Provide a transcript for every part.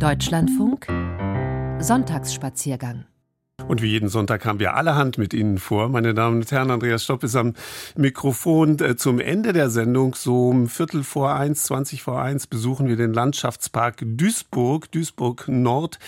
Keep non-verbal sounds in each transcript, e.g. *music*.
Deutschlandfunk Sonntagsspaziergang und wie jeden Sonntag haben wir allerhand mit Ihnen vor. Meine Damen und Herren, Andreas Stopp ist am Mikrofon. Äh, zum Ende der Sendung, so um Viertel vor eins, zwanzig vor eins, besuchen wir den Landschaftspark Duisburg, Duisburg Nord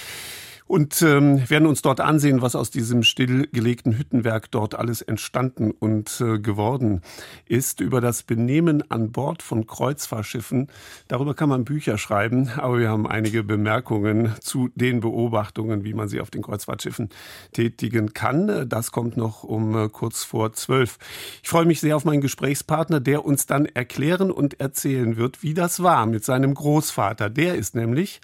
und ähm, werden uns dort ansehen, was aus diesem stillgelegten Hüttenwerk dort alles entstanden und äh, geworden ist. Über das Benehmen an Bord von Kreuzfahrtschiffen, darüber kann man Bücher schreiben, aber wir haben einige Bemerkungen zu den Beobachtungen, wie man sie auf den Kreuzfahrtschiffen tätigen kann. Das kommt noch um äh, kurz vor zwölf. Ich freue mich sehr auf meinen Gesprächspartner, der uns dann erklären und erzählen wird, wie das war mit seinem Großvater. Der ist nämlich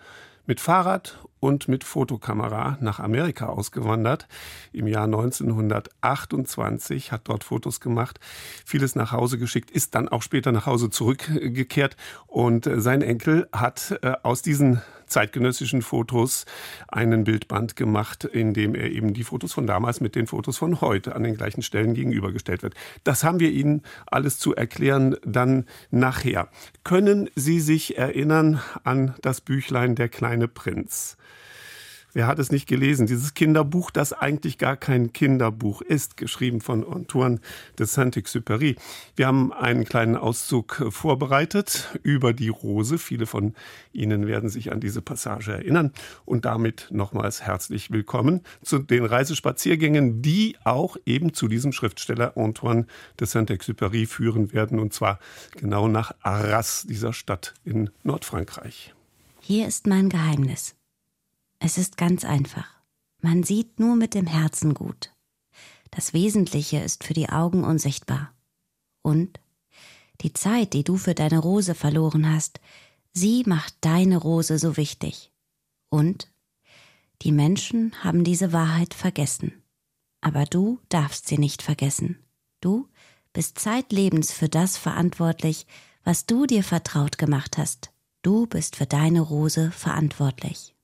mit Fahrrad und mit Fotokamera nach Amerika ausgewandert. Im Jahr 1928 hat dort Fotos gemacht, vieles nach Hause geschickt, ist dann auch später nach Hause zurückgekehrt und sein Enkel hat äh, aus diesen zeitgenössischen Fotos einen Bildband gemacht, in dem er eben die Fotos von damals mit den Fotos von heute an den gleichen Stellen gegenübergestellt wird. Das haben wir Ihnen alles zu erklären dann nachher. Können Sie sich erinnern an das Büchlein Der kleine Prinz? Wer hat es nicht gelesen? Dieses Kinderbuch, das eigentlich gar kein Kinderbuch ist, geschrieben von Antoine de Saint-Exupéry. Wir haben einen kleinen Auszug vorbereitet über die Rose. Viele von Ihnen werden sich an diese Passage erinnern. Und damit nochmals herzlich willkommen zu den Reisespaziergängen, die auch eben zu diesem Schriftsteller Antoine de Saint-Exupéry führen werden. Und zwar genau nach Arras, dieser Stadt in Nordfrankreich. Hier ist mein Geheimnis. Es ist ganz einfach. Man sieht nur mit dem Herzen gut. Das Wesentliche ist für die Augen unsichtbar. Und die Zeit, die du für deine Rose verloren hast, sie macht deine Rose so wichtig. Und die Menschen haben diese Wahrheit vergessen. Aber du darfst sie nicht vergessen. Du bist zeitlebens für das verantwortlich, was du dir vertraut gemacht hast. Du bist für deine Rose verantwortlich.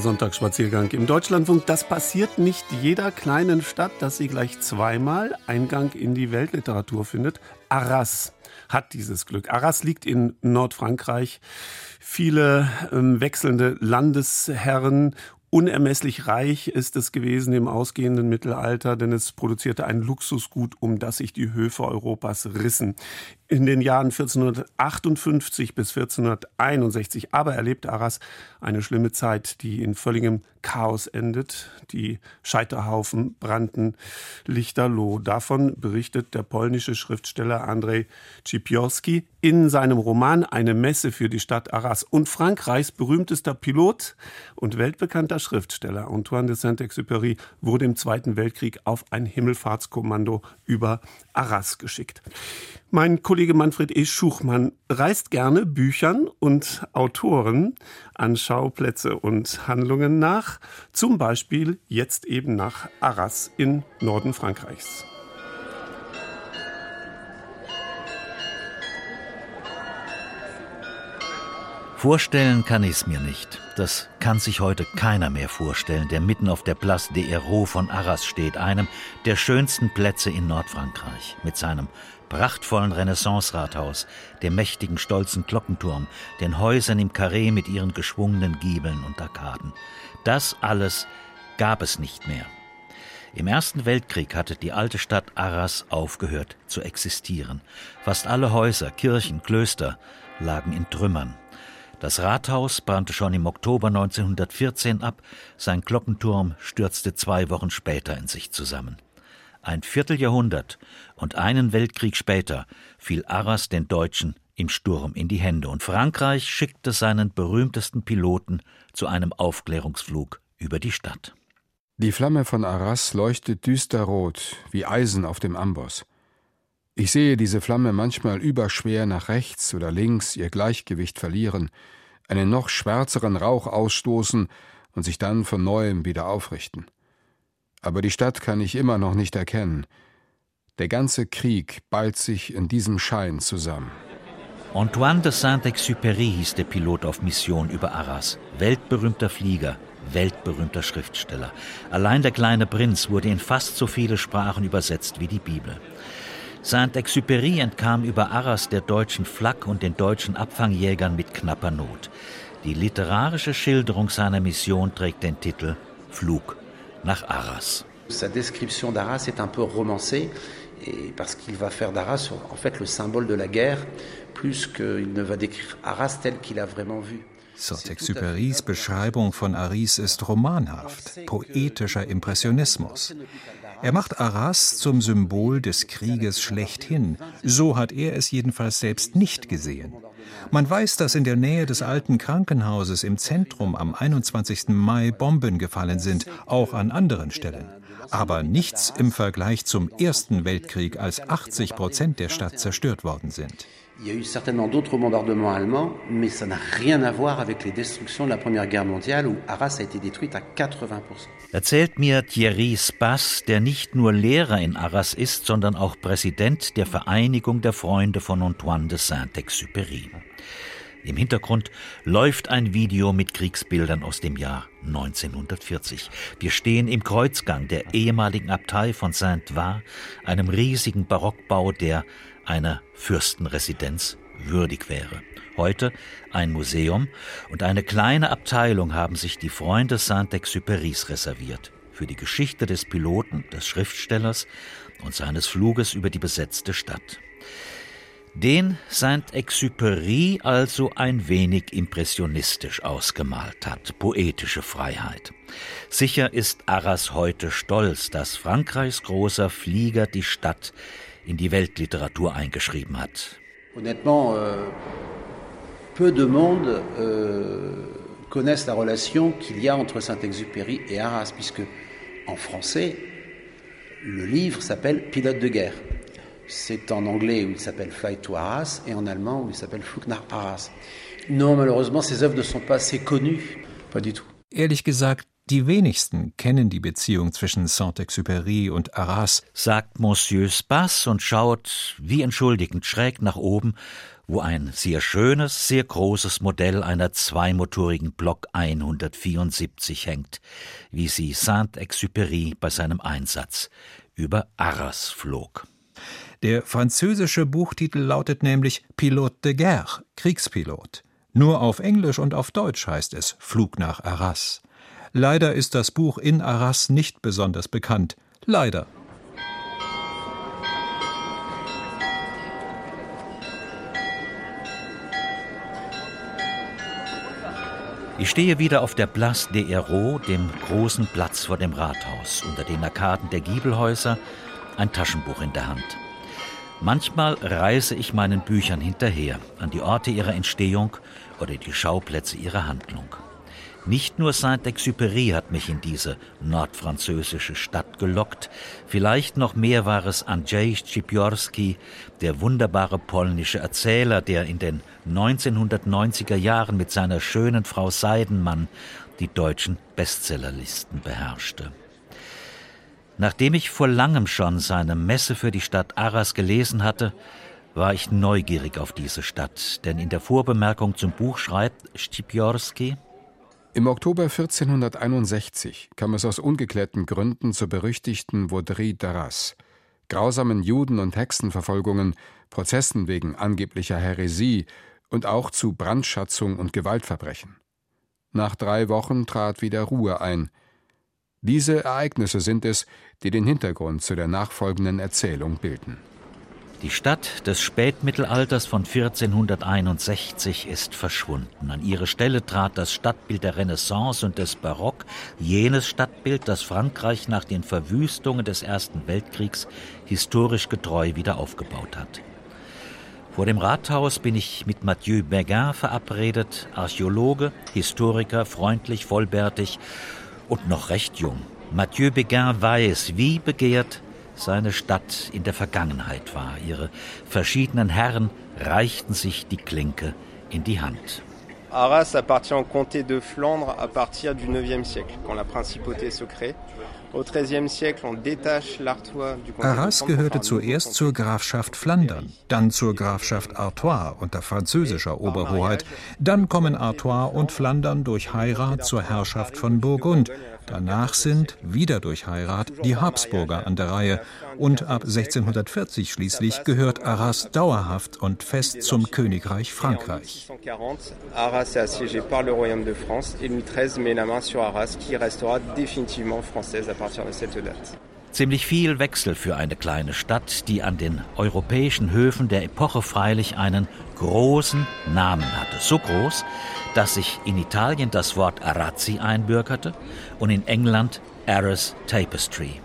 Sonntagsspaziergang im Deutschlandfunk. Das passiert nicht jeder kleinen Stadt, dass sie gleich zweimal Eingang in die Weltliteratur findet. Arras hat dieses Glück. Arras liegt in Nordfrankreich. Viele ähm, wechselnde Landesherren Unermesslich reich ist es gewesen im ausgehenden Mittelalter, denn es produzierte ein Luxusgut, um das sich die Höfe Europas rissen. In den Jahren 1458 bis 1461 aber erlebte Arras eine schlimme Zeit, die in völligem Chaos endet. Die Scheiterhaufen brannten lichterloh. Davon berichtet der polnische Schriftsteller Andrzej Czipiorski in seinem Roman Eine Messe für die Stadt Arras. Und Frankreichs berühmtester Pilot und weltbekannter Schriftsteller Antoine de Saint-Exupéry wurde im Zweiten Weltkrieg auf ein Himmelfahrtskommando über Arras geschickt. Mein Kollege Manfred E. Schuchmann reist gerne Büchern und Autoren an Schauplätze und Handlungen nach, zum Beispiel jetzt eben nach Arras in Norden Frankreichs. Vorstellen kann ich es mir nicht. Das kann sich heute keiner mehr vorstellen, der mitten auf der Place des Héros von Arras steht, einem der schönsten Plätze in Nordfrankreich, mit seinem prachtvollen Renaissance-Rathaus, dem mächtigen, stolzen Glockenturm, den Häusern im Karree mit ihren geschwungenen Giebeln und Arkaden. Das alles gab es nicht mehr. Im Ersten Weltkrieg hatte die alte Stadt Arras aufgehört zu existieren. Fast alle Häuser, Kirchen, Klöster lagen in Trümmern. Das Rathaus brannte schon im Oktober 1914 ab, sein Glockenturm stürzte zwei Wochen später in sich zusammen. Ein Vierteljahrhundert und einen Weltkrieg später fiel Arras den Deutschen im Sturm in die Hände und Frankreich schickte seinen berühmtesten Piloten zu einem Aufklärungsflug über die Stadt. Die Flamme von Arras leuchtet düsterrot wie Eisen auf dem Amboss. Ich sehe diese Flamme manchmal überschwer nach rechts oder links ihr Gleichgewicht verlieren, einen noch schwärzeren Rauch ausstoßen und sich dann von neuem wieder aufrichten. Aber die Stadt kann ich immer noch nicht erkennen. Der ganze Krieg ballt sich in diesem Schein zusammen. Antoine de Saint-Exupéry hieß der Pilot auf Mission über Arras, weltberühmter Flieger, weltberühmter Schriftsteller. Allein der kleine Prinz wurde in fast so viele Sprachen übersetzt wie die Bibel. Saint-Exupéry entkam über Arras der deutschen Flak und den deutschen Abfangjägern mit knapper Not. Die literarische Schilderung seiner Mission trägt den Titel Flug nach Arras. Sa description d'Arras est un peu romancée, et parce qu'il va faire d'Arras en fait le symbole de la guerre, plus qu'il ne va décrire Arras tel qu'il a vraiment vu. Saint-Exupérys Beschreibung von Aris ist romanhaft, poetischer Impressionismus. Er macht Arras zum Symbol des Krieges schlechthin. So hat er es jedenfalls selbst nicht gesehen. Man weiß, dass in der Nähe des alten Krankenhauses im Zentrum am 21. Mai Bomben gefallen sind, auch an anderen Stellen. Aber nichts im Vergleich zum Ersten Weltkrieg, als 80 Prozent der Stadt zerstört worden sind. Il y a eu certainement d'autres bombardements allemands, mais ça n'a rien à voir avec les destructions de la Première Guerre mondiale où Arras a été détruite à 80%. Erzählt mir Thierry Spass, der nicht nur Lehrer in Arras ist, sondern auch Präsident der Vereinigung der Freunde von Antoine de Saint-Exupéry. Im Hintergrund läuft ein Video mit Kriegsbildern aus dem Jahr 1940. Wir stehen im Kreuzgang der ehemaligen Abtei von Saint-Var, einem riesigen Barockbau, der einer Fürstenresidenz würdig wäre. Heute ein Museum und eine kleine Abteilung haben sich die Freunde Saint-Exupérys reserviert für die Geschichte des Piloten, des Schriftstellers und seines Fluges über die besetzte Stadt. Den Saint-Exupéry also ein wenig impressionistisch ausgemalt hat, poetische Freiheit. Sicher ist Arras heute stolz, dass Frankreichs großer Flieger die Stadt in die Weltliteratur eingeschrieben hat. Honnêtement, euh, peu de monde euh, connaissent la relation qu'il y a entre Saint-Exupéry et Arras, puisque en français, le livre s'appelle Pilote de guerre. C'est en anglais où il s'appelle Flight to Arras et en allemand où il s'appelle Flug nach Arras. Non, malheureusement, ces œuvres ne sont pas assez connues. Pas du tout. Ehrlich gesagt, die wenigsten kennen die Beziehung zwischen Saint-Exupéry und Arras, sagt Monsieur Spass und schaut wie entschuldigend schräg nach oben, wo ein sehr schönes, sehr großes Modell einer zweimotorigen Block 174 hängt, wie sie Saint-Exupéry bei seinem Einsatz über Arras flog. Der französische Buchtitel lautet nämlich Pilote de guerre, Kriegspilot. Nur auf Englisch und auf Deutsch heißt es Flug nach Arras. Leider ist das Buch in Arras nicht besonders bekannt. Leider. Ich stehe wieder auf der Place des Héros, dem großen Platz vor dem Rathaus, unter den Arkaden der Giebelhäuser, ein Taschenbuch in der Hand. Manchmal reise ich meinen Büchern hinterher, an die Orte ihrer Entstehung oder die Schauplätze ihrer Handlung. Nicht nur Saint-Exupéry hat mich in diese nordfranzösische Stadt gelockt, vielleicht noch mehr war es Andrzej Schipiorski, der wunderbare polnische Erzähler, der in den 1990er Jahren mit seiner schönen Frau Seidenmann die deutschen Bestsellerlisten beherrschte. Nachdem ich vor langem schon seine Messe für die Stadt Arras gelesen hatte, war ich neugierig auf diese Stadt, denn in der Vorbemerkung zum Buch schreibt Stipiorski, im Oktober 1461 kam es aus ungeklärten Gründen zur berüchtigten Vaudrie d'Arras, grausamen Juden- und Hexenverfolgungen, Prozessen wegen angeblicher Häresie und auch zu Brandschatzung und Gewaltverbrechen. Nach drei Wochen trat wieder Ruhe ein. Diese Ereignisse sind es, die den Hintergrund zu der nachfolgenden Erzählung bilden. Die Stadt des Spätmittelalters von 1461 ist verschwunden. An ihre Stelle trat das Stadtbild der Renaissance und des Barock, jenes Stadtbild, das Frankreich nach den Verwüstungen des Ersten Weltkriegs historisch getreu wieder aufgebaut hat. Vor dem Rathaus bin ich mit Mathieu Beguin verabredet, Archäologe, Historiker, freundlich, vollbärtig und noch recht jung. Mathieu Beguin weiß, wie begehrt seine Stadt in der Vergangenheit war. Ihre verschiedenen Herren reichten sich die Klinke in die Hand. Arras appartient au comté de Flandre à partir du IXe siècle, quand la principauté se crée. Arras gehörte zuerst zur Grafschaft Flandern, dann zur Grafschaft Artois unter französischer Oberhoheit. Dann kommen Artois und Flandern durch Heirat zur Herrschaft von Burgund. Danach sind, wieder durch Heirat, die Habsburger an der Reihe. Und ab 1640 schließlich gehört Arras dauerhaft und fest zum Königreich Frankreich. Arras est assiégé par le Royaume de France et XIII met la main sur Arras qui restera française à partir de cette. Ziemlich viel Wechsel für eine kleine Stadt, die an den europäischen Höfen der Epoche freilich einen großen Namen hatte. So groß, dass sich in Italien das Wort Arazzi einbürgerte und in England Arras Tapestry.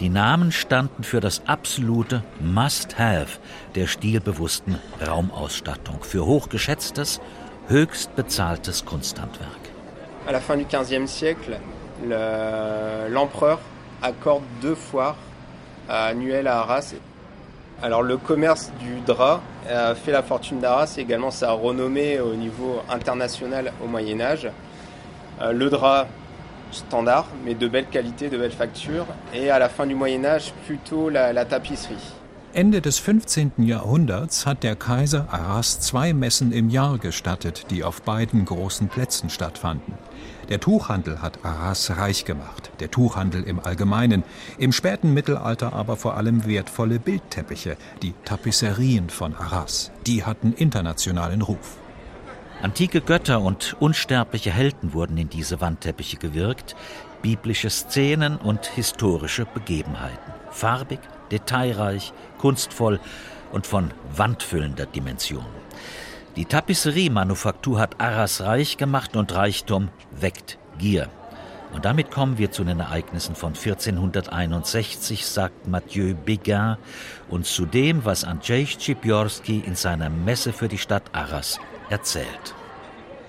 Die Namen standen für das absolute Must-Have der stilbewussten Raumausstattung, für hochgeschätztes, höchst bezahltes Kunsthandwerk. À la fin du XVe siècle, l'empereur accorde deux foires annuelles à Arras. Alors le commerce du drap a fait la fortune d'Arras et également sa renommée au niveau international au Moyen Âge. Euh, le drap standard, mais de belle qualité, de belle facture, et à la fin du Moyen Âge plutôt la, la tapisserie. Ende des 15. Jahrhunderts hat der Kaiser Arras zwei Messen im Jahr gestattet, die auf beiden großen Plätzen stattfanden. Der Tuchhandel hat Arras reich gemacht, der Tuchhandel im Allgemeinen, im späten Mittelalter aber vor allem wertvolle Bildteppiche, die Tapisserien von Arras. Die hatten internationalen Ruf. Antike Götter und unsterbliche Helden wurden in diese Wandteppiche gewirkt, biblische Szenen und historische Begebenheiten. Farbig, detailreich, kunstvoll und von wandfüllender Dimension. Die Tapisserie-Manufaktur hat Arras reich gemacht und Reichtum weckt Gier. Und damit kommen wir zu den Ereignissen von 1461, sagt Mathieu Béguin, und zu dem, was Andrzej Schipiorski in seiner Messe für die Stadt Arras erzählt.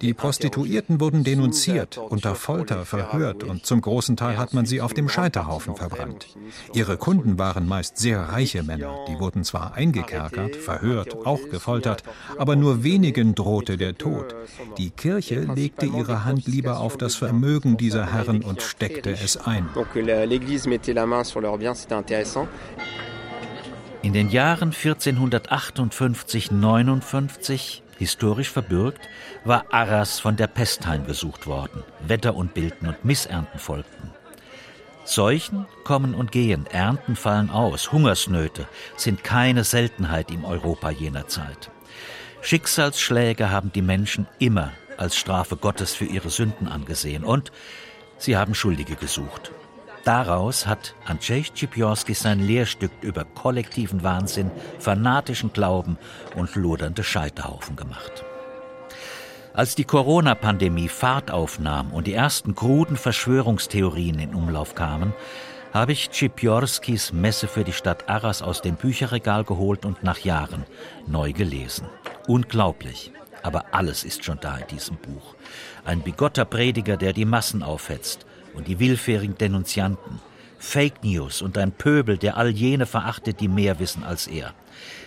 Die Prostituierten wurden denunziert, unter Folter verhört und zum großen Teil hat man sie auf dem Scheiterhaufen verbrannt. Ihre Kunden waren meist sehr reiche Männer, die wurden zwar eingekerkert, verhört, auch gefoltert, aber nur wenigen drohte der Tod. Die Kirche legte ihre Hand lieber auf das Vermögen dieser Herren und steckte es ein. In den Jahren 1458-59 Historisch verbürgt war Arras von der Pest heimgesucht worden. Wetter und Bilden und Missernten folgten. Seuchen kommen und gehen, Ernten fallen aus, Hungersnöte sind keine Seltenheit im Europa jener Zeit. Schicksalsschläge haben die Menschen immer als Strafe Gottes für ihre Sünden angesehen und sie haben Schuldige gesucht. Daraus hat Andrzej Schipiorski sein Lehrstück über kollektiven Wahnsinn, fanatischen Glauben und lodernde Scheiterhaufen gemacht. Als die Corona-Pandemie Fahrt aufnahm und die ersten kruden Verschwörungstheorien in Umlauf kamen, habe ich Schipiorskis Messe für die Stadt Arras aus dem Bücherregal geholt und nach Jahren neu gelesen. Unglaublich, aber alles ist schon da in diesem Buch. Ein bigotter Prediger, der die Massen aufhetzt, und die willfährigen Denunzianten, Fake News und ein Pöbel, der all jene verachtet, die mehr wissen als er.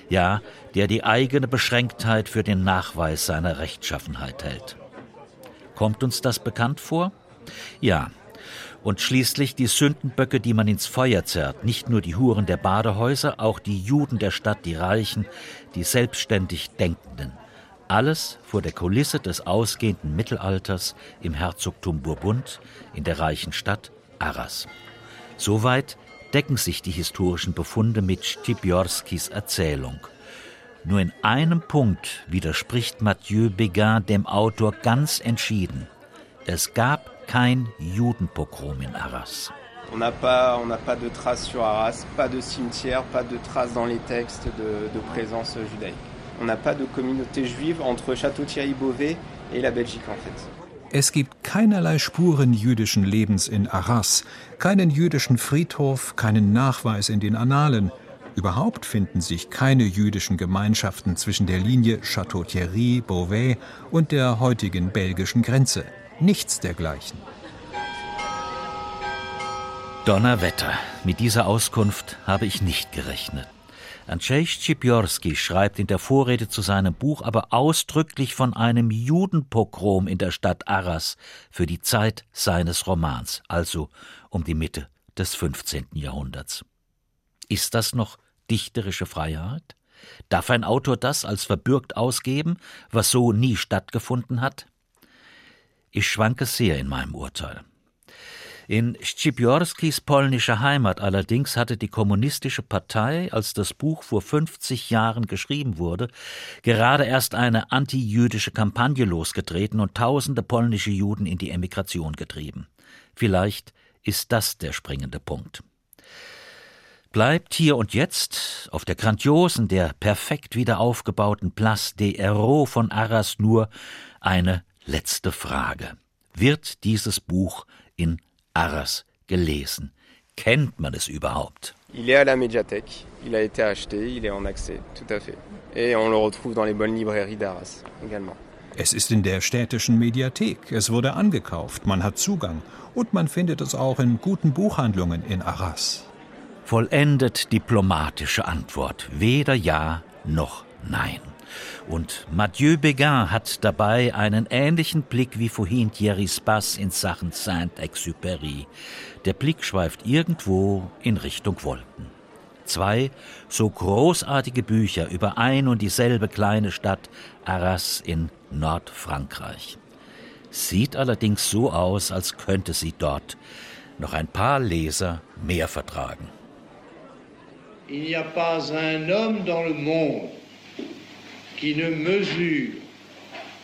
Ja, der die eigene Beschränktheit für den Nachweis seiner Rechtschaffenheit hält. Kommt uns das bekannt vor? Ja. Und schließlich die Sündenböcke, die man ins Feuer zerrt, nicht nur die Huren der Badehäuser, auch die Juden der Stadt, die Reichen, die selbstständig Denkenden. Alles vor der Kulisse des ausgehenden Mittelalters im Herzogtum Burgund in der reichen Stadt Arras. Soweit decken sich die historischen Befunde mit Stibiorskis Erzählung. Nur in einem Punkt widerspricht Mathieu Begin dem Autor ganz entschieden. Es gab kein Judenpogrom in Arras. On n'a pas, on pas traces sur Arras, pas de cimetière, pas de traces dans les textes de, de présence. On n'a pas de communauté juive entre Château-Thierry-Beauvais et la Belgique en fait. Es gibt keinerlei Spuren jüdischen Lebens in Arras, keinen jüdischen Friedhof, keinen Nachweis in den Annalen. Überhaupt finden sich keine jüdischen Gemeinschaften zwischen der Linie Château-Thierry, Beauvais und der heutigen belgischen Grenze. Nichts dergleichen. Donnerwetter. Mit dieser Auskunft habe ich nicht gerechnet. Andrzej Schipiorski schreibt in der Vorrede zu seinem Buch aber ausdrücklich von einem Judenpogrom in der Stadt Arras für die Zeit seines Romans, also um die Mitte des 15. Jahrhunderts. Ist das noch dichterische Freiheit? Darf ein Autor das als verbürgt ausgeben, was so nie stattgefunden hat? Ich schwanke sehr in meinem Urteil. In Schipiorskis polnischer Heimat allerdings hatte die Kommunistische Partei, als das Buch vor 50 Jahren geschrieben wurde, gerade erst eine antijüdische Kampagne losgetreten und tausende polnische Juden in die Emigration getrieben. Vielleicht ist das der springende Punkt. Bleibt hier und jetzt auf der grandiosen, der perfekt wieder aufgebauten Place des Héros von Arras nur eine letzte Frage. Wird dieses Buch in Arras gelesen. Kennt man es überhaupt? Il est à la médiathèque, il a été acheté, il est en accès, tout à fait. Et on le retrouve dans les bonnes librairies d'Arras également. Es ist in der städtischen Mediathek, es wurde angekauft, man hat Zugang und man findet es auch in guten Buchhandlungen in Arras. Vollendet diplomatische Antwort, weder Ja noch Nein. Und Mathieu Béguin hat dabei einen ähnlichen Blick wie vorhin Thierry Spass in Sachen Saint-Exupéry. Der Blick schweift irgendwo in Richtung Wolken. Zwei so großartige Bücher über ein und dieselbe kleine Stadt Arras in Nordfrankreich. Sieht allerdings so aus, als könnte sie dort noch ein paar Leser mehr vertragen. Il n'y a pas un homme dans le monde qui ne mesure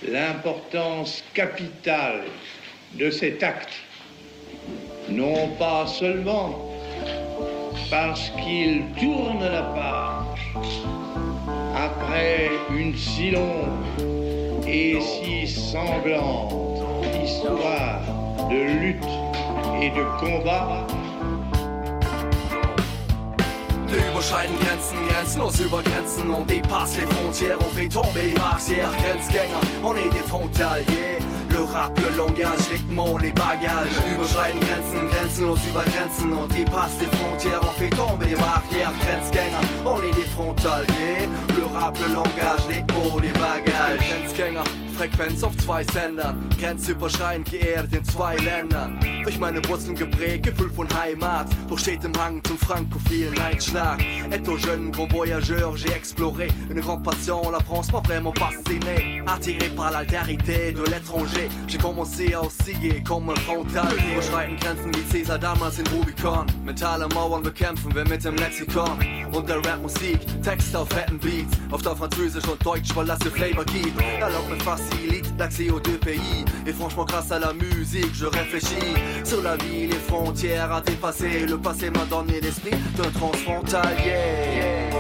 l'importance capitale de cet acte, non pas seulement parce qu'il tourne la page après une si longue et si sanglante histoire de lutte et de combat, überschreiten Grenzen, grenzenlos über Grenzen und die passe les frontières, on fait tomber les martières, Grenzgänger, on est des frontaliers. Le rap, le langage, rythme, les bagages Überschreiten Grenzen, grenzenlos über Grenzen. Und die passe les frontières, on fait tomber les barrières Grenzgänger, on est des frontaliers Le rap, le langage, rythme, les bagages Grenzgänger Frequenz auf zwei Sendern, grenzüberschreitend geehrt in zwei Ländern. Durch meine Wurzeln geprägt, Gefühl von Heimat, durch stetem Hang zum frankophilen Einschlag. Étant jeune, gros voyageur, j'ai exploré une grande passion, la France m'a vraiment fasciné. Attiré par l'altérité de l'étranger Danger. J'ai commencé à osciller comme frontal. Überschreiten Grenzen wie Caesar damals in Rubicon. Mentale Mauern bekämpfen wir mit dem Lexikon. Und der Rap-Musik, auf fetten Beats. Auf der Französisch und Deutsch, weil das Flavor gibt. Facilite l'accès aux deux pays. Et franchement, grâce à la musique, je réfléchis sur la vie, les frontières à dépasser. Le passé m'a donné l'esprit d'un transfrontalier.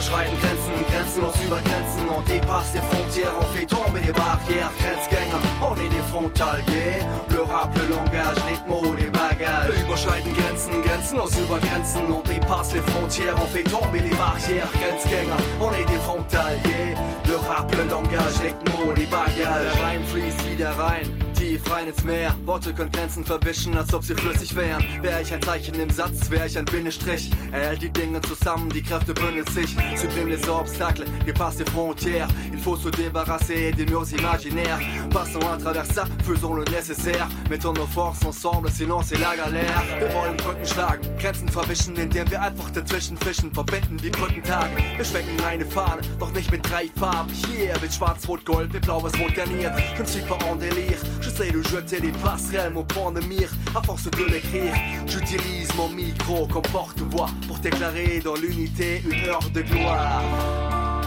Überschreiten Grenzen, grenzenlos über Grenzen On dépasse les frontières, on fait tomber les barrières Grenzgänger, on est des frontaliers Le rap, le langage, les mots, les bagages überschreiten Grenzen, grenzenlos über Grenzen On dépasse les frontières, on fait tomber les barrières Grenzgänger, on est des frontaliers Le rap, le langage, les mots, les bagages Der Reim fließt wieder rein tief ins Meer. Worte können Grenzen verwischen, als ob sie flüssig wären. Wäre ich ein Zeichen im Satz, wäre ich ein Bindestrich. Er hält die Dinge zusammen, die Kräfte bündeln sich. Supprime les obstacles, dépasse frontières. Il se débarrasser des murs imaginaires. Passons à travers ça, faisons le nécessaire. Mettons nos forces ensemble, sinon c'est la galère. Wir wollen Brücken schlagen, Grenzen verwischen, indem wir einfach dazwischen fischen. Verbinden die Brückentage. Wir schwenken eine Fahne, doch nicht mit drei Farben. Hier wird schwarz, rot, gold, mit blaues Rot garniert. Prinzip en délire. J'essaie de jeter les passerelles, mon point de mire, à force de l'écrire. J'utilise mon micro comme porte-voix pour déclarer dans l'unité une heure de gloire.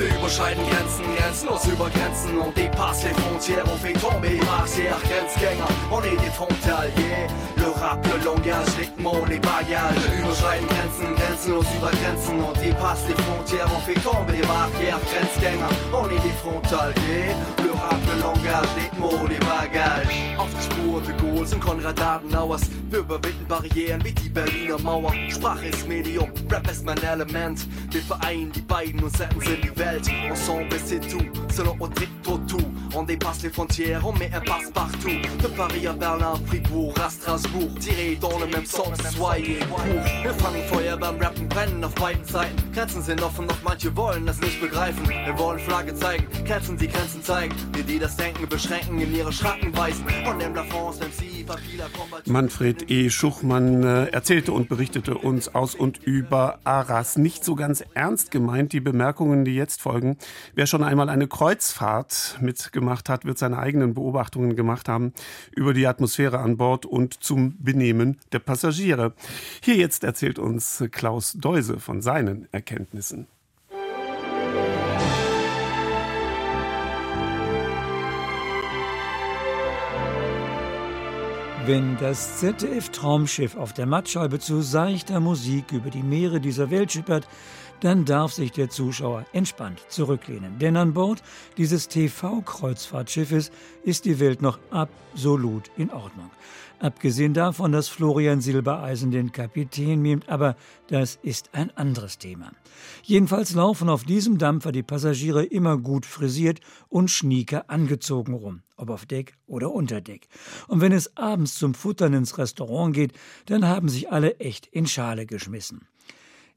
Wir überschreiten Grenzen, grenzenlos über Grenzen und dépasse les frontières, on fait tomber barrières, Grenzgänger, on est des frontaliers. Le rap, le langage, mots, les bagages. Wir überschreiten Grenzen, grenzenlos über Grenzen und dépasse les frontières, on fait tomber barrières, Grenzgänger, on est des frontaliers. Le rap, le langage, mots, les bagages. Auf die Spur de Gaulle sind Konrad Adenauers. Wir überwinden Barrieren wie die Berliner Mauer. Sprache ist Medium, Rap ist mein Element. Wir vereinen die beiden und setzen sie in die Welt. Ensemble c'est tout, selon au tout. On dépasse les frontières, on met un passe partout. De Paris à Berlin, Fribourg, à Strasbourg. Tiré dans le même sens, soyez court. Wir fangen Feuer beim Rappen, brennen auf beiden Seiten. Grenzen sind offen, doch manche wollen das nicht begreifen. Wir wollen Flagge zeigen, Grenzen die Grenzen zeigen. Die, die das Denken beschränken, in ihre Schranken weisen. Und in la France, si Manfred E. Schuchmann äh, erzählte und berichtete uns aus und über Arras. Nicht so ganz ernst gemeint, die Bemerkungen, die jetzt folgen. Wer schon einmal eine Kreuzfahrt mitgemacht hat, wird seine eigenen Beobachtungen gemacht haben über die Atmosphäre an Bord und zum Benehmen der Passagiere. Hier jetzt erzählt uns Klaus Deuse von seinen Erkenntnissen. Wenn das ZDF-Traumschiff auf der Mattscheibe zu seichter Musik über die Meere dieser Welt schippert, dann darf sich der Zuschauer entspannt zurücklehnen. Denn an Bord dieses TV-Kreuzfahrtschiffes ist die Welt noch absolut in Ordnung. Abgesehen davon, dass Florian Silbereisen den Kapitän mimt, aber das ist ein anderes Thema. Jedenfalls laufen auf diesem Dampfer die Passagiere immer gut frisiert und schnieker angezogen rum, ob auf Deck oder unter Deck. Und wenn es abends zum Futtern ins Restaurant geht, dann haben sich alle echt in Schale geschmissen.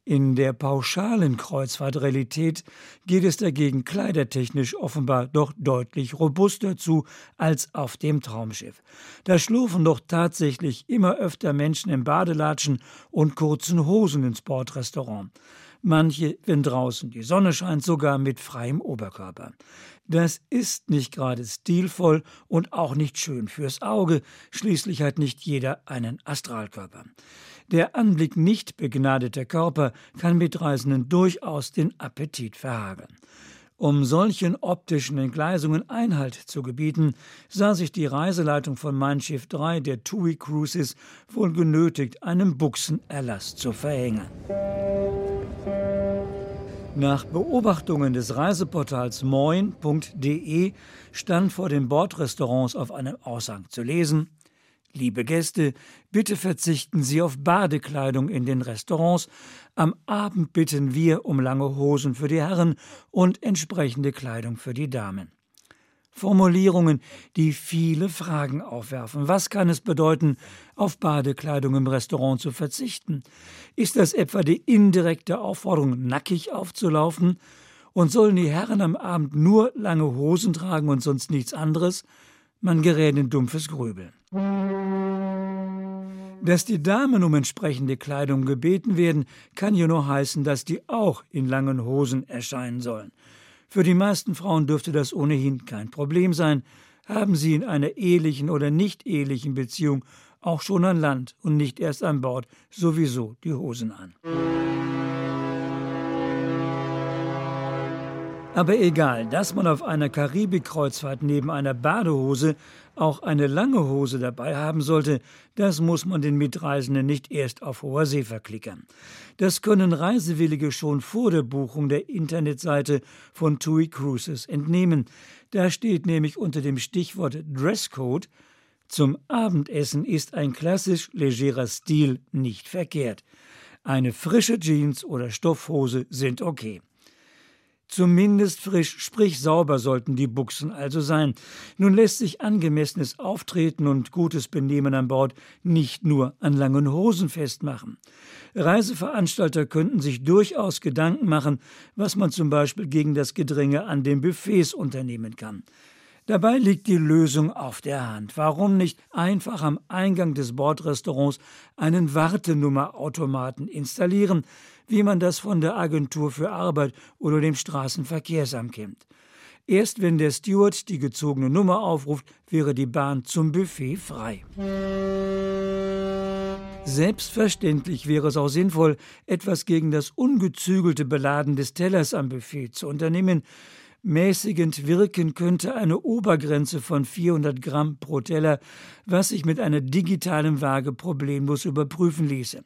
In der pauschalen Kreuzfahrtrealität geht es dagegen kleidertechnisch offenbar doch deutlich robuster zu als auf dem Traumschiff. Da schlurfen doch tatsächlich immer öfter Menschen im Badelatschen und kurzen Hosen ins Bordrestaurant. Manche, wenn draußen die Sonne scheint, sogar mit freiem Oberkörper. Das ist nicht gerade stilvoll und auch nicht schön fürs Auge, schließlich hat nicht jeder einen Astralkörper. Der Anblick nicht begnadeter Körper kann Mitreisenden durchaus den Appetit verhageln. Um solchen optischen Entgleisungen Einhalt zu gebieten, sah sich die Reiseleitung von Mein Schiff 3 der TUI Cruises wohl genötigt, einen Buchsenerlass zu verhängen. Nach Beobachtungen des Reiseportals moin.de stand vor den Bordrestaurants auf einem Aushang zu lesen Liebe Gäste, bitte verzichten Sie auf Badekleidung in den Restaurants. Am Abend bitten wir um lange Hosen für die Herren und entsprechende Kleidung für die Damen. Formulierungen, die viele Fragen aufwerfen. Was kann es bedeuten, auf Badekleidung im Restaurant zu verzichten? Ist das etwa die indirekte Aufforderung, nackig aufzulaufen? Und sollen die Herren am Abend nur lange Hosen tragen und sonst nichts anderes? Man gerät in dumpfes Grübeln. Dass die Damen um entsprechende Kleidung gebeten werden, kann ja nur heißen, dass die auch in langen Hosen erscheinen sollen. Für die meisten Frauen dürfte das ohnehin kein Problem sein, haben sie in einer ehelichen oder nicht ehelichen Beziehung auch schon an Land und nicht erst an Bord sowieso die Hosen an. Aber egal, dass man auf einer Karibikkreuzfahrt neben einer Badehose auch eine lange Hose dabei haben sollte, das muss man den Mitreisenden nicht erst auf hoher See verklickern. Das können Reisewillige schon vor der Buchung der Internetseite von TUI Cruises entnehmen. Da steht nämlich unter dem Stichwort Dresscode zum Abendessen ist ein klassisch legerer Stil nicht verkehrt. Eine frische Jeans oder Stoffhose sind okay. Zumindest frisch, sprich sauber sollten die Buchsen also sein. Nun lässt sich angemessenes Auftreten und gutes Benehmen an Bord nicht nur an langen Hosen festmachen. Reiseveranstalter könnten sich durchaus Gedanken machen, was man zum Beispiel gegen das Gedränge an den Buffets unternehmen kann. Dabei liegt die Lösung auf der Hand. Warum nicht einfach am Eingang des Bordrestaurants einen Wartenummerautomaten installieren, wie man das von der Agentur für Arbeit oder dem Straßenverkehrsamt kennt. Erst wenn der Steward die gezogene Nummer aufruft, wäre die Bahn zum Buffet frei. Selbstverständlich wäre es auch sinnvoll, etwas gegen das ungezügelte Beladen des Tellers am Buffet zu unternehmen, Mäßigend wirken könnte eine Obergrenze von 400 Gramm pro Teller, was sich mit einer digitalen Waage problemlos überprüfen ließe.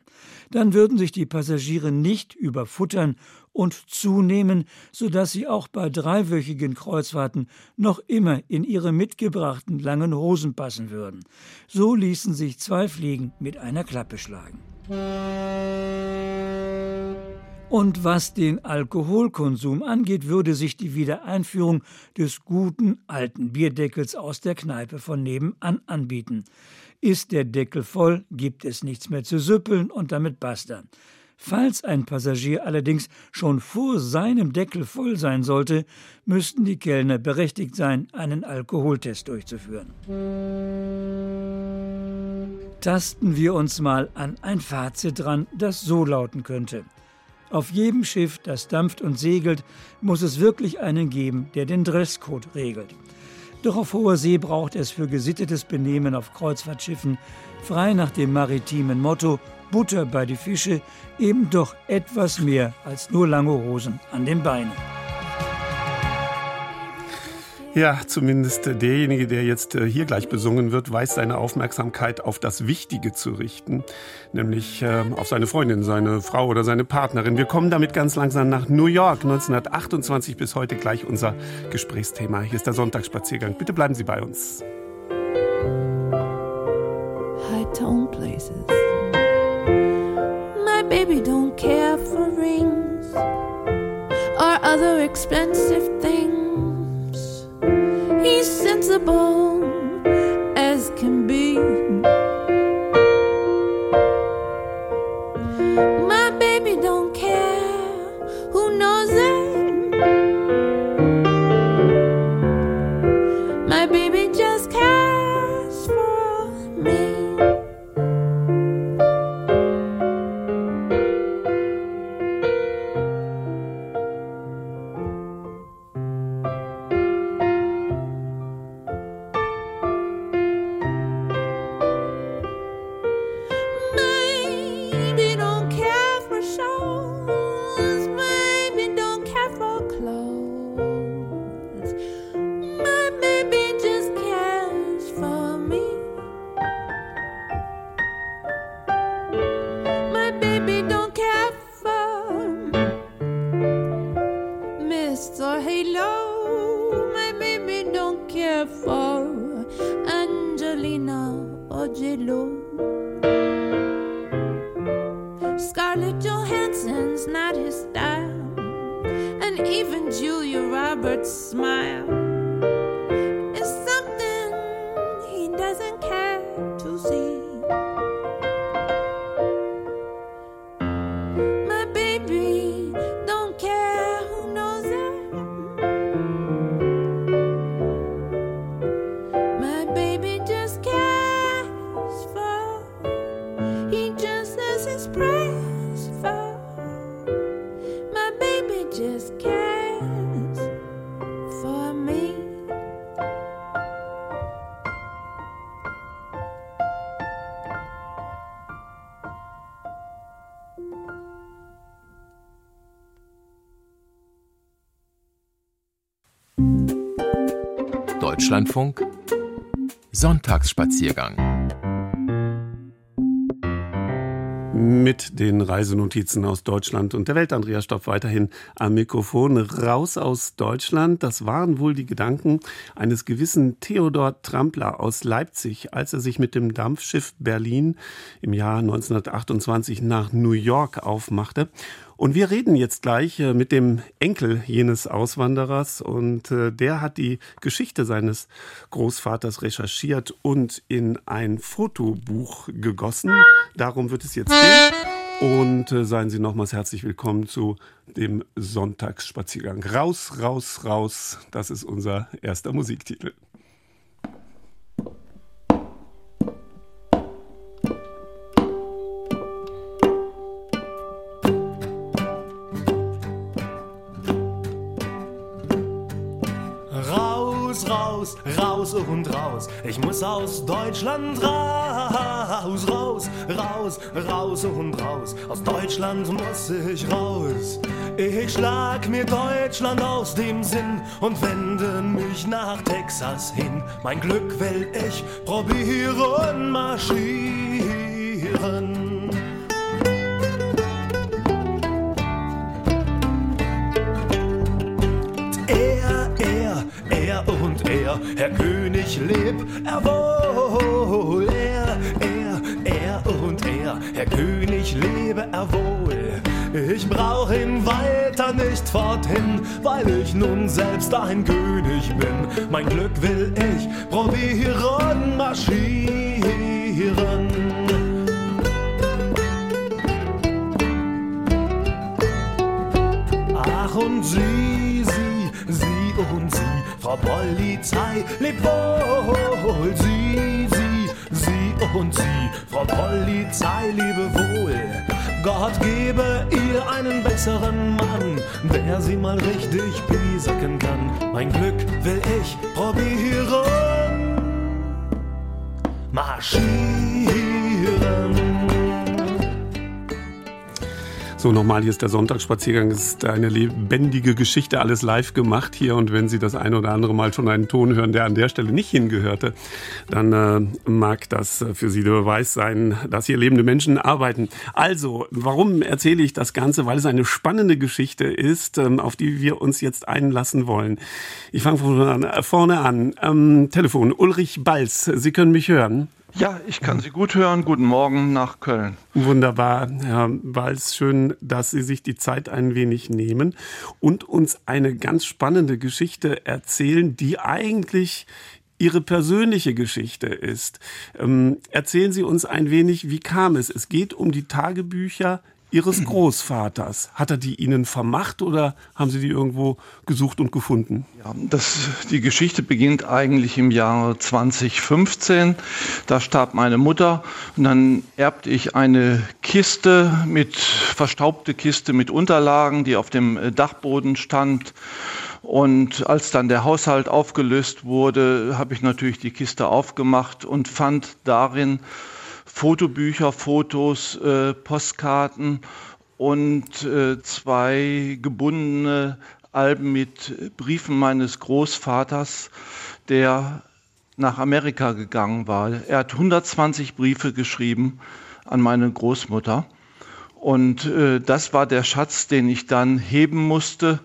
Dann würden sich die Passagiere nicht überfuttern und zunehmen, sodass sie auch bei dreiwöchigen Kreuzfahrten noch immer in ihre mitgebrachten langen Hosen passen würden. So ließen sich zwei Fliegen mit einer Klappe schlagen. Und was den Alkoholkonsum angeht, würde sich die Wiedereinführung des guten alten Bierdeckels aus der Kneipe von nebenan anbieten. Ist der Deckel voll, gibt es nichts mehr zu süppeln und damit basta. Falls ein Passagier allerdings schon vor seinem Deckel voll sein sollte, müssten die Kellner berechtigt sein, einen Alkoholtest durchzuführen. Tasten wir uns mal an ein Fazit dran, das so lauten könnte. Auf jedem Schiff, das dampft und segelt, muss es wirklich einen geben, der den Dresscode regelt. Doch auf hoher See braucht es für gesittetes Benehmen auf Kreuzfahrtschiffen, frei nach dem maritimen Motto Butter bei die Fische, eben doch etwas mehr als nur lange Hosen an den Beinen. Ja, zumindest derjenige, der jetzt äh, hier gleich besungen wird, weiß seine Aufmerksamkeit auf das Wichtige zu richten, nämlich ähm, auf seine Freundin, seine Frau oder seine Partnerin. Wir kommen damit ganz langsam nach New York, 1928 bis heute gleich unser Gesprächsthema. Hier ist der Sonntagsspaziergang. Bitte bleiben Sie bei uns. High tone places. My baby don't care for rings or other expensive as can be. My baby don't Deutschlandfunk Sonntagsspaziergang mit den Reisenotizen aus Deutschland und der Welt. Andreas Stopp weiterhin am Mikrofon. Raus aus Deutschland. Das waren wohl die Gedanken eines gewissen Theodor Trampler aus Leipzig, als er sich mit dem Dampfschiff Berlin im Jahr 1928 nach New York aufmachte. Und wir reden jetzt gleich äh, mit dem Enkel jenes Auswanderers und äh, der hat die Geschichte seines Großvaters recherchiert und in ein Fotobuch gegossen. Darum wird es jetzt gehen. Und äh, seien Sie nochmals herzlich willkommen zu dem Sonntagsspaziergang. Raus, raus, raus. Das ist unser erster Musiktitel. Raus und raus. Ich muss aus Deutschland raus, raus, raus, raus und raus. Aus Deutschland muss ich raus. Ich schlag mir Deutschland aus dem Sinn und wende mich nach Texas hin. Mein Glück will ich probieren, marschieren. Und er, Herr König, leb er wohl. Er, er, er und er, Herr König, lebe er wohl. Ich brauch ihn weiter nicht forthin, weil ich nun selbst ein König bin. Mein Glück will ich probieren, marschieren. Ach und sie, Frau Polizei, lebt wohl, sie, sie, sie und sie, Frau Polizei, lebe wohl. Gott gebe ihr einen besseren Mann, der sie mal richtig piesacken kann. Mein Glück will ich probieren. Marschieren. So, nochmal, hier ist der Sonntagsspaziergang. Es ist eine lebendige Geschichte, alles live gemacht hier. Und wenn Sie das ein oder andere Mal schon einen Ton hören, der an der Stelle nicht hingehörte, dann äh, mag das für Sie der Beweis sein, dass hier lebende Menschen arbeiten. Also, warum erzähle ich das Ganze? Weil es eine spannende Geschichte ist, ähm, auf die wir uns jetzt einlassen wollen. Ich fange vorne an. Ähm, Telefon, Ulrich Balz, Sie können mich hören. Ja, ich kann Sie gut hören. Guten Morgen nach Köln. Wunderbar, Herr Walz. Schön, dass Sie sich die Zeit ein wenig nehmen und uns eine ganz spannende Geschichte erzählen, die eigentlich Ihre persönliche Geschichte ist. Ähm, erzählen Sie uns ein wenig, wie kam es? Es geht um die Tagebücher Ihres Großvaters. Hat er die Ihnen vermacht oder haben Sie die irgendwo gesucht und gefunden? Ja, das, die Geschichte beginnt eigentlich im Jahre 2015. Da starb meine Mutter und dann erbte ich eine Kiste mit, verstaubte Kiste mit Unterlagen, die auf dem äh, Dachboden stand. Und als dann der Haushalt aufgelöst wurde, habe ich natürlich die Kiste aufgemacht und fand darin Fotobücher, Fotos, äh, Postkarten und äh, zwei gebundene Alben mit Briefen meines Großvaters, der nach Amerika gegangen war. Er hat 120 Briefe geschrieben an meine Großmutter. Und äh, das war der Schatz, den ich dann heben musste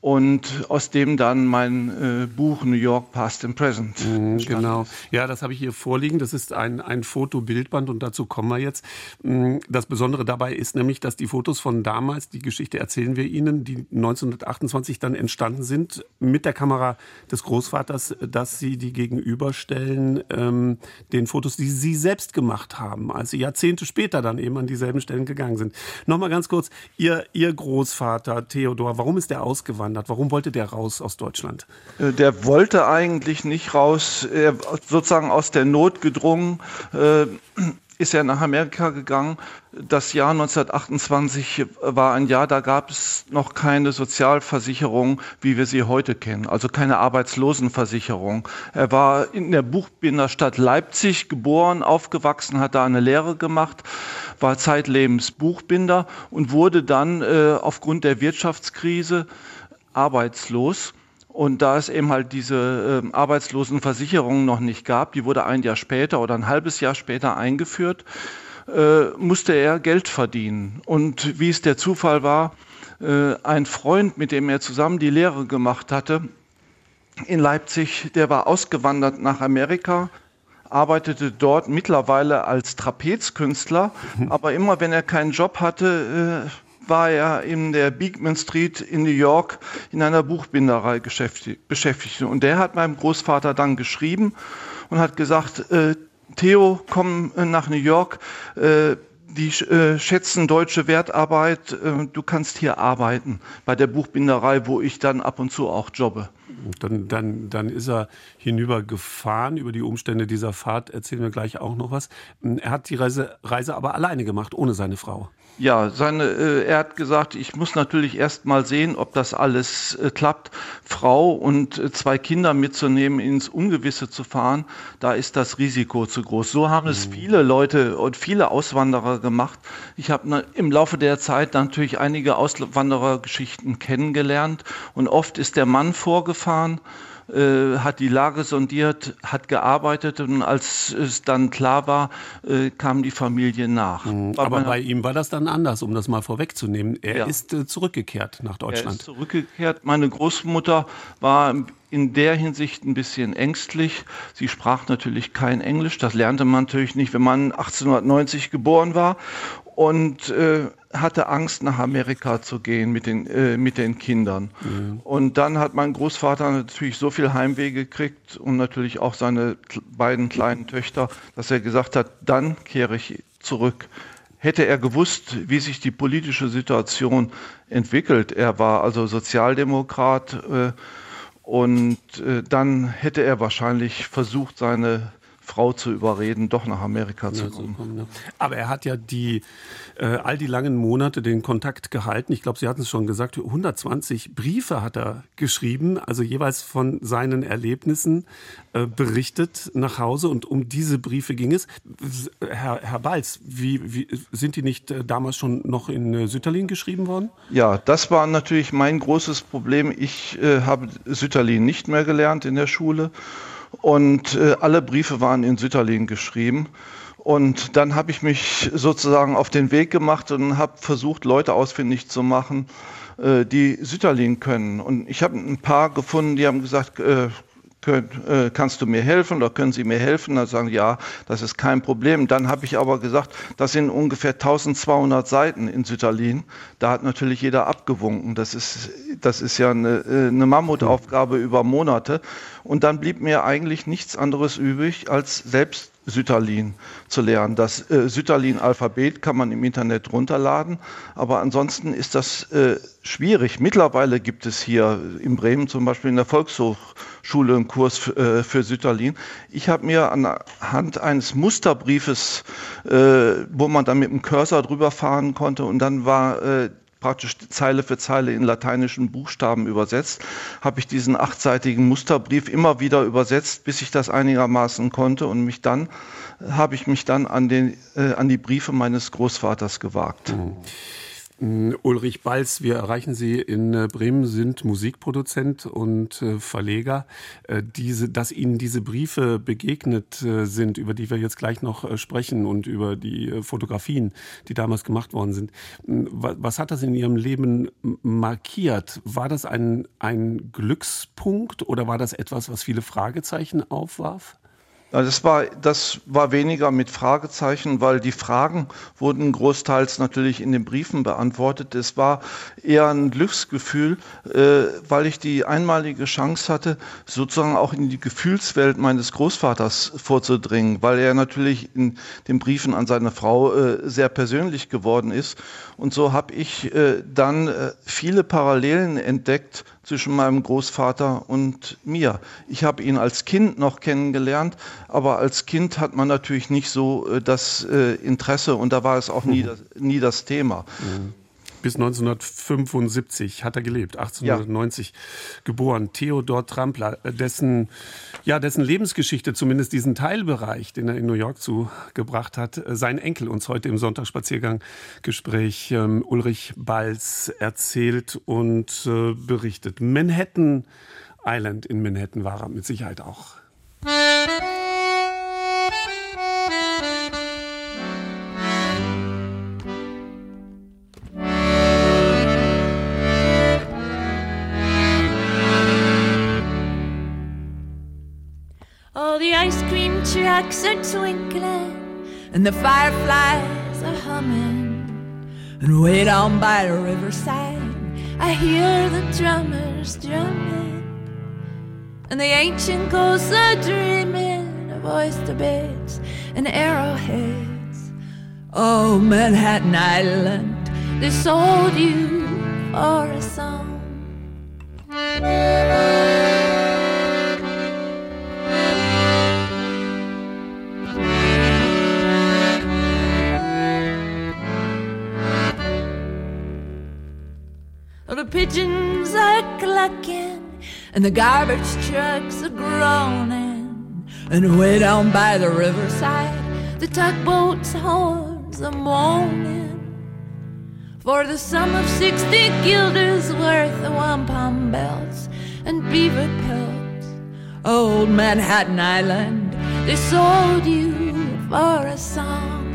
und aus dem dann mein äh, Buch New York Past and Present. Mhm, genau. Ja, das habe ich hier vorliegen. Das ist ein, ein Fotobildband und dazu kommen wir jetzt. Mm, das Besondere dabei ist nämlich, dass die Fotos von damals, die Geschichte erzählen wir Ihnen, die 1928 dann entstanden sind, mit der Kamera des Großvaters, dass Sie die gegenüberstellen, ähm, den Fotos, die Sie selbst gemacht haben, als Sie Jahrzehnte später dann eben an dieselben Stellen gegangen sind. Nochmal ganz kurz, Ihr, Ihr Großvater Theodor, warum ist der ausgewandert? Ausgewandert. Warum wollte der raus aus Deutschland? Äh, der wollte eigentlich nicht raus. Er sozusagen aus der Not gedrungen. Äh, ist er nach Amerika gegangen. Das Jahr 1928 war ein Jahr, da gab es noch keine Sozialversicherung, wie wir sie heute kennen, also keine Arbeitslosenversicherung. Er war in der Buchbinderstadt Leipzig geboren, aufgewachsen, hat da eine Lehre gemacht, war zeitlebens Buchbinder und wurde dann äh, aufgrund der Wirtschaftskrise arbeitslos Und da es eben halt diese äh, Arbeitslosenversicherung noch nicht gab, die wurde ein Jahr später oder ein halbes Jahr später eingeführt, äh, musste er Geld verdienen. Und wie es der Zufall war, äh, ein Freund, mit dem er zusammen die Lehre gemacht hatte, in Leipzig, der war ausgewandert nach Amerika, arbeitete dort mittlerweile als Trapezkünstler, mhm. aber immer wenn er keinen Job hatte, äh, war er in der Beekman Street in New York in einer Buchbinderei beschäftigt. Und der hat meinem Großvater dann geschrieben und hat gesagt, äh, Theo, komm äh, nach New York, äh, die äh, schätzen deutsche Wertarbeit, äh, du kannst hier arbeiten bei der Buchbinderei, wo ich dann ab und zu auch jobbe. Dann, dann, dann ist er hinübergefahren. Über die Umstände dieser Fahrt erzählen wir gleich auch noch was. Er hat die Reise, Reise aber alleine gemacht, ohne seine Frau. Ja, seine, äh, er hat gesagt, ich muss natürlich erst mal sehen, ob das alles äh, klappt. Frau und äh, zwei Kinder mitzunehmen, ins Ungewisse zu fahren, da ist das Risiko zu groß. So haben es mhm. viele Leute und viele Auswanderer gemacht. Ich habe im Laufe der Zeit natürlich einige Auswanderergeschichten kennengelernt und oft ist der Mann vorgefahren äh, hat die Lage sondiert, hat gearbeitet und als es dann klar war, äh, kam die Familie nach. Mhm. Aber bei ihm war das dann anders, um das mal vorwegzunehmen. Er ja. ist äh, zurückgekehrt nach Deutschland. Er ist zurückgekehrt. Meine Großmutter war in der Hinsicht ein bisschen ängstlich. Sie sprach natürlich kein Englisch. Das lernte man natürlich nicht, wenn man 1890 geboren war und äh, hatte Angst, nach Amerika zu gehen mit den, äh, mit den Kindern. Mhm. Und dann hat mein Großvater natürlich so viel Heimweh gekriegt und natürlich auch seine beiden kleinen Töchter, dass er gesagt hat, dann kehre ich zurück. Hätte er gewusst, wie sich die politische Situation entwickelt, er war also Sozialdemokrat, äh, und äh, dann hätte er wahrscheinlich versucht, seine Frau zu überreden, doch nach Amerika zu kommen. kommen ja. Aber er hat ja die, äh, all die langen Monate den Kontakt gehalten. Ich glaube, Sie hatten es schon gesagt, 120 Briefe hat er geschrieben, also jeweils von seinen Erlebnissen äh, berichtet nach Hause. Und um diese Briefe ging es. Herr, Herr Balz, wie, wie, sind die nicht äh, damals schon noch in äh, Sütterlin geschrieben worden? Ja, das war natürlich mein großes Problem. Ich äh, habe Sütterlin nicht mehr gelernt in der Schule. Und äh, alle Briefe waren in Sütterlin geschrieben. Und dann habe ich mich sozusagen auf den Weg gemacht und habe versucht, Leute ausfindig zu machen, äh, die Sütterlin können. Und ich habe ein paar gefunden, die haben gesagt, äh, Könnt, äh, kannst du mir helfen oder können Sie mir helfen? Dann sagen, ja, das ist kein Problem. Dann habe ich aber gesagt, das sind ungefähr 1200 Seiten in Sütterlin. Da hat natürlich jeder abgewunken. Das ist, das ist ja eine, äh, eine Mammutaufgabe über Monate. Und dann blieb mir eigentlich nichts anderes übrig, als selbst Sütterlin zu lernen. Das äh, Sütterlin-Alphabet kann man im Internet runterladen, aber ansonsten ist das äh, schwierig. Mittlerweile gibt es hier in Bremen zum Beispiel in der Volkshochschule einen Kurs äh, für Sütterlin. Ich habe mir anhand eines Musterbriefes, äh, wo man dann mit dem Cursor drüber fahren konnte und dann war äh, praktisch Zeile für Zeile in lateinischen Buchstaben übersetzt, habe ich diesen achtseitigen Musterbrief immer wieder übersetzt, bis ich das einigermaßen konnte und mich dann habe ich mich dann an, den, äh, an die Briefe meines Großvaters gewagt. Mhm. Mm, Ulrich Balz, wir erreichen Sie in äh, Bremen, sind Musikproduzent und äh, Verleger. Äh, diese, dass Ihnen diese Briefe begegnet sind, über die wir jetzt gleich noch sprechen und über die Fotografien, die damals gemacht worden sind. Mm, was hat das in Ihrem Leben markiert? War das ein, ein Glückspunkt oder war das etwas, was viele Fragezeichen aufwarf? Das war, das war weniger mit Fragezeichen, weil die Fragen wurden großteils natürlich in den Briefen beantwortet. Es war eher ein Glücksgefühl, äh, weil ich die einmalige Chance hatte, sozusagen auch in die Gefühlswelt meines Großvaters vorzudringen, weil er natürlich in den Briefen an seine Frau äh, sehr persönlich geworden ist. Und so habe ich äh, dann viele Parallelen entdeckt zwischen meinem Großvater und mir. Ich habe ihn als Kind noch kennengelernt, aber als Kind hat man natürlich nicht so äh, das äh, Interesse und da war es auch nie, *laughs* das, nie das Thema. Mhm. Bis 1975 hat er gelebt, 1890 ja. geboren. Theodor Trampler, dessen, ja, dessen Lebensgeschichte, zumindest diesen Teilbereich, den er in New York zugebracht hat, sein Enkel uns heute im Sonntagsspaziergang-Gespräch ähm, Ulrich Balz erzählt und äh, berichtet. Manhattan Island in Manhattan war er mit Sicherheit auch. Trucks are twinkling and the fireflies are humming. And way down by the riverside, I hear the drummers drumming. And the ancient ghosts are dreaming of oyster beds and arrowheads. Oh, Manhattan Island, they sold you for a song. The pigeons are clucking and the garbage trucks are groaning. And way down by the riverside, the tugboat's horns are moaning. For the sum of sixty guilders worth of wampum belts and beaver pelts, old Manhattan Island, they sold you for a song.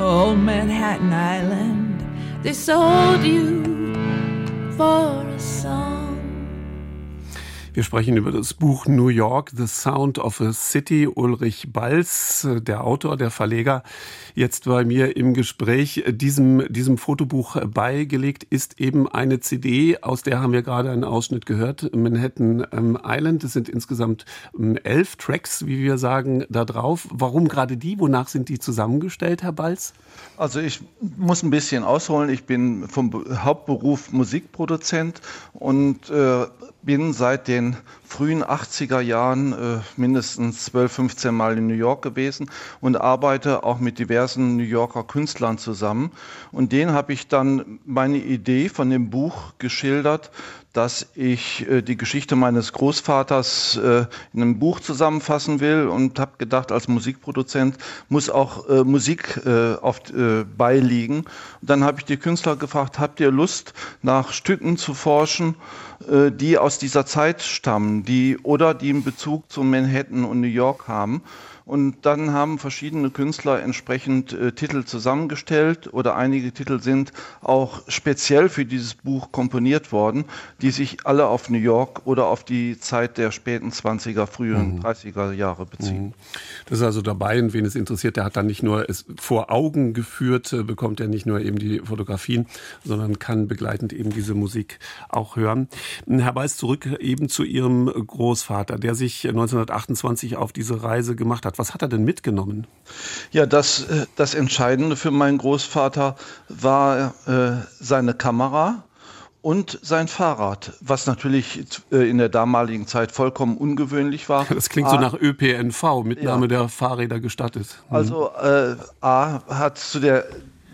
Old Manhattan Island. They sold you for a song. Wir sprechen über das Buch New York, The Sound of a City. Ulrich Balz, der Autor, der Verleger, jetzt bei mir im Gespräch. Diesem, diesem Fotobuch beigelegt ist eben eine CD, aus der haben wir gerade einen Ausschnitt gehört, Manhattan ähm, Island. Es sind insgesamt ähm, elf Tracks, wie wir sagen, da drauf. Warum gerade die? Wonach sind die zusammengestellt, Herr Balz? Also ich muss ein bisschen ausholen. Ich bin vom Hauptberuf Musikproduzent und äh, bin seit den frühen 80er Jahren äh, mindestens 12, 15 Mal in New York gewesen und arbeite auch mit diversen New Yorker Künstlern zusammen. Und denen habe ich dann meine Idee von dem Buch geschildert, dass ich äh, die Geschichte meines Großvaters äh, in einem Buch zusammenfassen will und habe gedacht, als Musikproduzent muss auch äh, Musik äh, oft äh, beiliegen. Und dann habe ich die Künstler gefragt, habt ihr Lust, nach Stücken zu forschen, äh, die aus dieser Zeit stammen, die oder die einen Bezug zu Manhattan und New York haben? Und dann haben verschiedene Künstler entsprechend äh, Titel zusammengestellt oder einige Titel sind auch speziell für dieses Buch komponiert worden, die sich alle auf New York oder auf die Zeit der späten 20er, frühen mhm. 30er Jahre beziehen. Mhm. Das ist also dabei und wen es interessiert, der hat dann nicht nur es vor Augen geführt, äh, bekommt er nicht nur eben die Fotografien, sondern kann begleitend eben diese Musik auch hören. Herr Weiß, zurück eben zu Ihrem Großvater, der sich 1928 auf diese Reise gemacht hat. Was hat er denn mitgenommen? Ja, das, äh, das Entscheidende für meinen Großvater war äh, seine Kamera und sein Fahrrad, was natürlich äh, in der damaligen Zeit vollkommen ungewöhnlich war. Das klingt A, so nach ÖPNV, Mitnahme ja. der Fahrräder gestattet. Mhm. Also äh, A hat zu der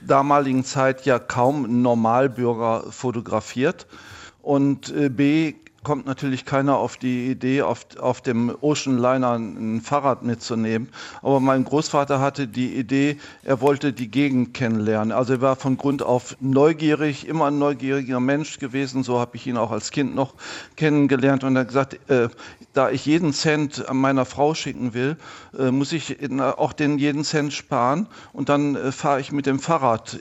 damaligen Zeit ja kaum Normalbürger fotografiert und äh, B kommt natürlich keiner auf die Idee, auf, auf dem Ocean Liner ein Fahrrad mitzunehmen. Aber mein Großvater hatte die Idee, er wollte die Gegend kennenlernen. Also er war von Grund auf neugierig, immer ein neugieriger Mensch gewesen. So habe ich ihn auch als Kind noch kennengelernt. Und er hat gesagt, äh, da ich jeden Cent an meiner Frau schicken will, äh, muss ich auch den jeden Cent sparen. Und dann äh, fahre ich mit dem Fahrrad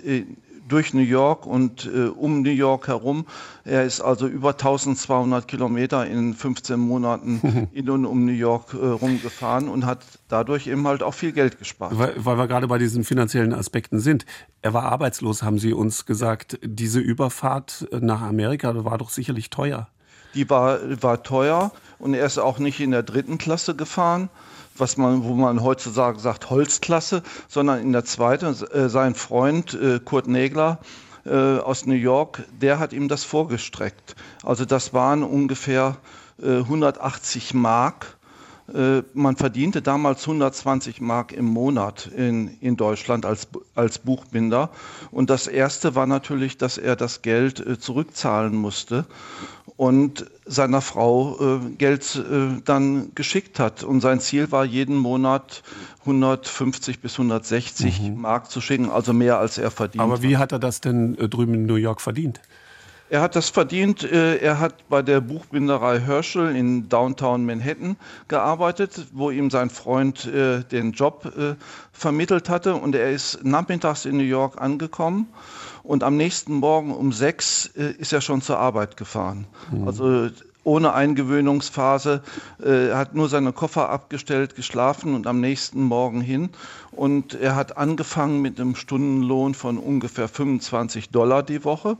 durch New York und äh, um New York herum. Er ist also über 1200 Kilometer in 15 Monaten *laughs* in und um New York äh, rumgefahren und hat dadurch eben halt auch viel Geld gespart. Weil, weil wir gerade bei diesen finanziellen Aspekten sind. Er war arbeitslos, haben Sie uns gesagt. Diese Überfahrt nach Amerika war doch sicherlich teuer. Die war, war teuer und er ist auch nicht in der dritten Klasse gefahren was man, wo man heutzutage sagt Holzklasse, sondern in der zweiten. Äh, sein Freund äh, Kurt Nägler äh, aus New York, der hat ihm das vorgestreckt. Also das waren ungefähr 180 Mark Äh, man verdiente damals 120 Mark im Monat in, in Deutschland als, als Buchbinder. Und das Erste war natürlich, dass er das Geld äh, zurückzahlen musste und seiner Frau äh, Geld äh, dann geschickt hat. Und sein Ziel war, jeden Monat 150 bis 160 mhm. Mark zu schicken, also mehr als er verdient. Aber wie hat er das denn äh, drüben in New York verdient? Er hat das verdient. Äh, er hat bei der Buchbinderei Herschel in Downtown Manhattan gearbeitet, wo ihm sein Freund äh, den Job äh, vermittelt hatte. Und er ist nachmittags in New York angekommen. Und am nächsten Morgen um sechs ist er schon zur Arbeit gefahren. Mhm. Also ohne Eingewöhnungsphase, er hat nur seine Koffer abgestellt, geschlafen und am nächsten Morgen hin. Und er hat angefangen mit einem Stundenlohn von ungefähr 25 Dollar die Woche.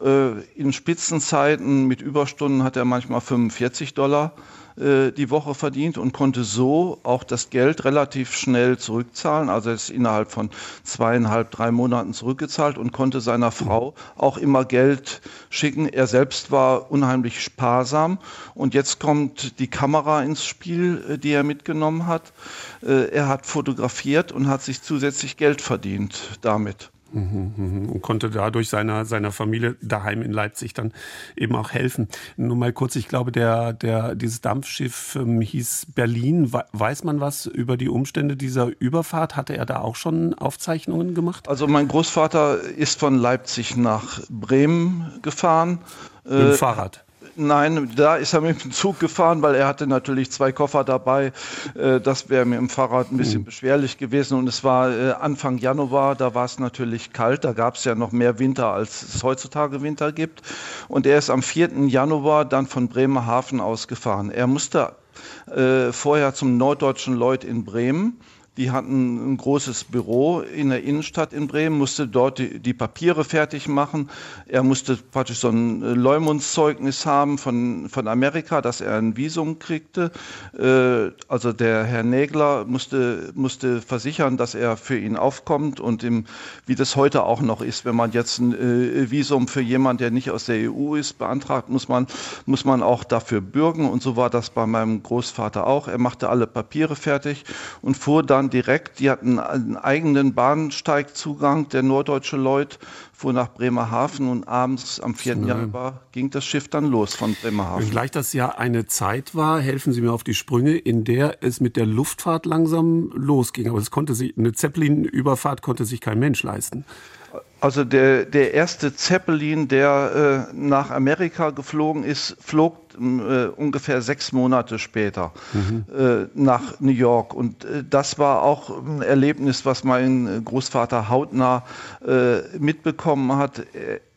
Äh, in Spitzenzeiten mit Überstunden hat er manchmal 45 Dollar äh, die Woche verdient und konnte so auch das Geld relativ schnell zurückzahlen. Also er ist innerhalb von zweieinhalb, drei Monaten zurückgezahlt und konnte seiner Frau auch immer Geld schicken. Er selbst war unheimlich sparsam. Und jetzt kommt die Kamera ins Spiel, äh, die er mitgenommen hat. Er hat fotografiert und hat sich zusätzlich Geld verdient damit. Mhm, mhm. Und konnte dadurch seiner, seiner Familie daheim in Leipzig dann eben auch helfen. Nur mal kurz, ich glaube, der, der, dieses Dampfschiff ähm, hieß Berlin. Weiß man was über die Umstände dieser Überfahrt? Hatte er da auch schon Aufzeichnungen gemacht? Also mein Großvater ist von Leipzig nach Bremen gefahren. Mit dem äh, Fahrrad? Nein, da ist er mit dem Zug gefahren, weil er hatte natürlich zwei Koffer dabei. Äh, das wäre mir im Fahrrad ein bisschen mhm. beschwerlich gewesen. Und es war äh, Anfang Januar, da war es natürlich kalt. Da gab es ja noch mehr Winter, als es heutzutage Winter gibt. Und er ist am 4. Januar dann von Bremerhaven aus gefahren. Er musste äh, vorher zum Norddeutschen Lloyd in Bremen die hatten ein großes Büro in der Innenstadt in Bremen, musste dort die, die Papiere fertig machen. Er musste praktisch so ein äh, Leumundszeugnis haben von, von Amerika, dass er ein Visum kriegte. Äh, also der Herr Nägler musste, musste versichern, dass er für ihn aufkommt und im, wie das heute auch noch ist, wenn man jetzt ein äh, Visum für jemanden, der nicht aus der EU ist, beantragt, muss man, muss man auch dafür bürgen. Und so war das bei meinem Großvater auch. Er machte alle Papiere fertig und fuhr dann fahren direkt, die hatten einen eigenen Bahnsteigzugang, der norddeutsche Lloyd fuhr nach Bremerhaven und abends am 4. Nein. Januar ging das Schiff dann los von Bremerhaven. Gleich das ja eine Zeit war, helfen Sie mir auf die Sprünge, in der es mit der Luftfahrt langsam losging. Aber es konnte sich, eine Zeppelin-Überfahrt konnte sich kein Mensch leisten. Also der, der erste Zeppelin, der äh, nach Amerika geflogen ist, flog äh, ungefähr sechs Monate später mhm. äh, nach New York. Und äh, das war auch ein Erlebnis, was mein Großvater hautnah äh, mitbekommen hat.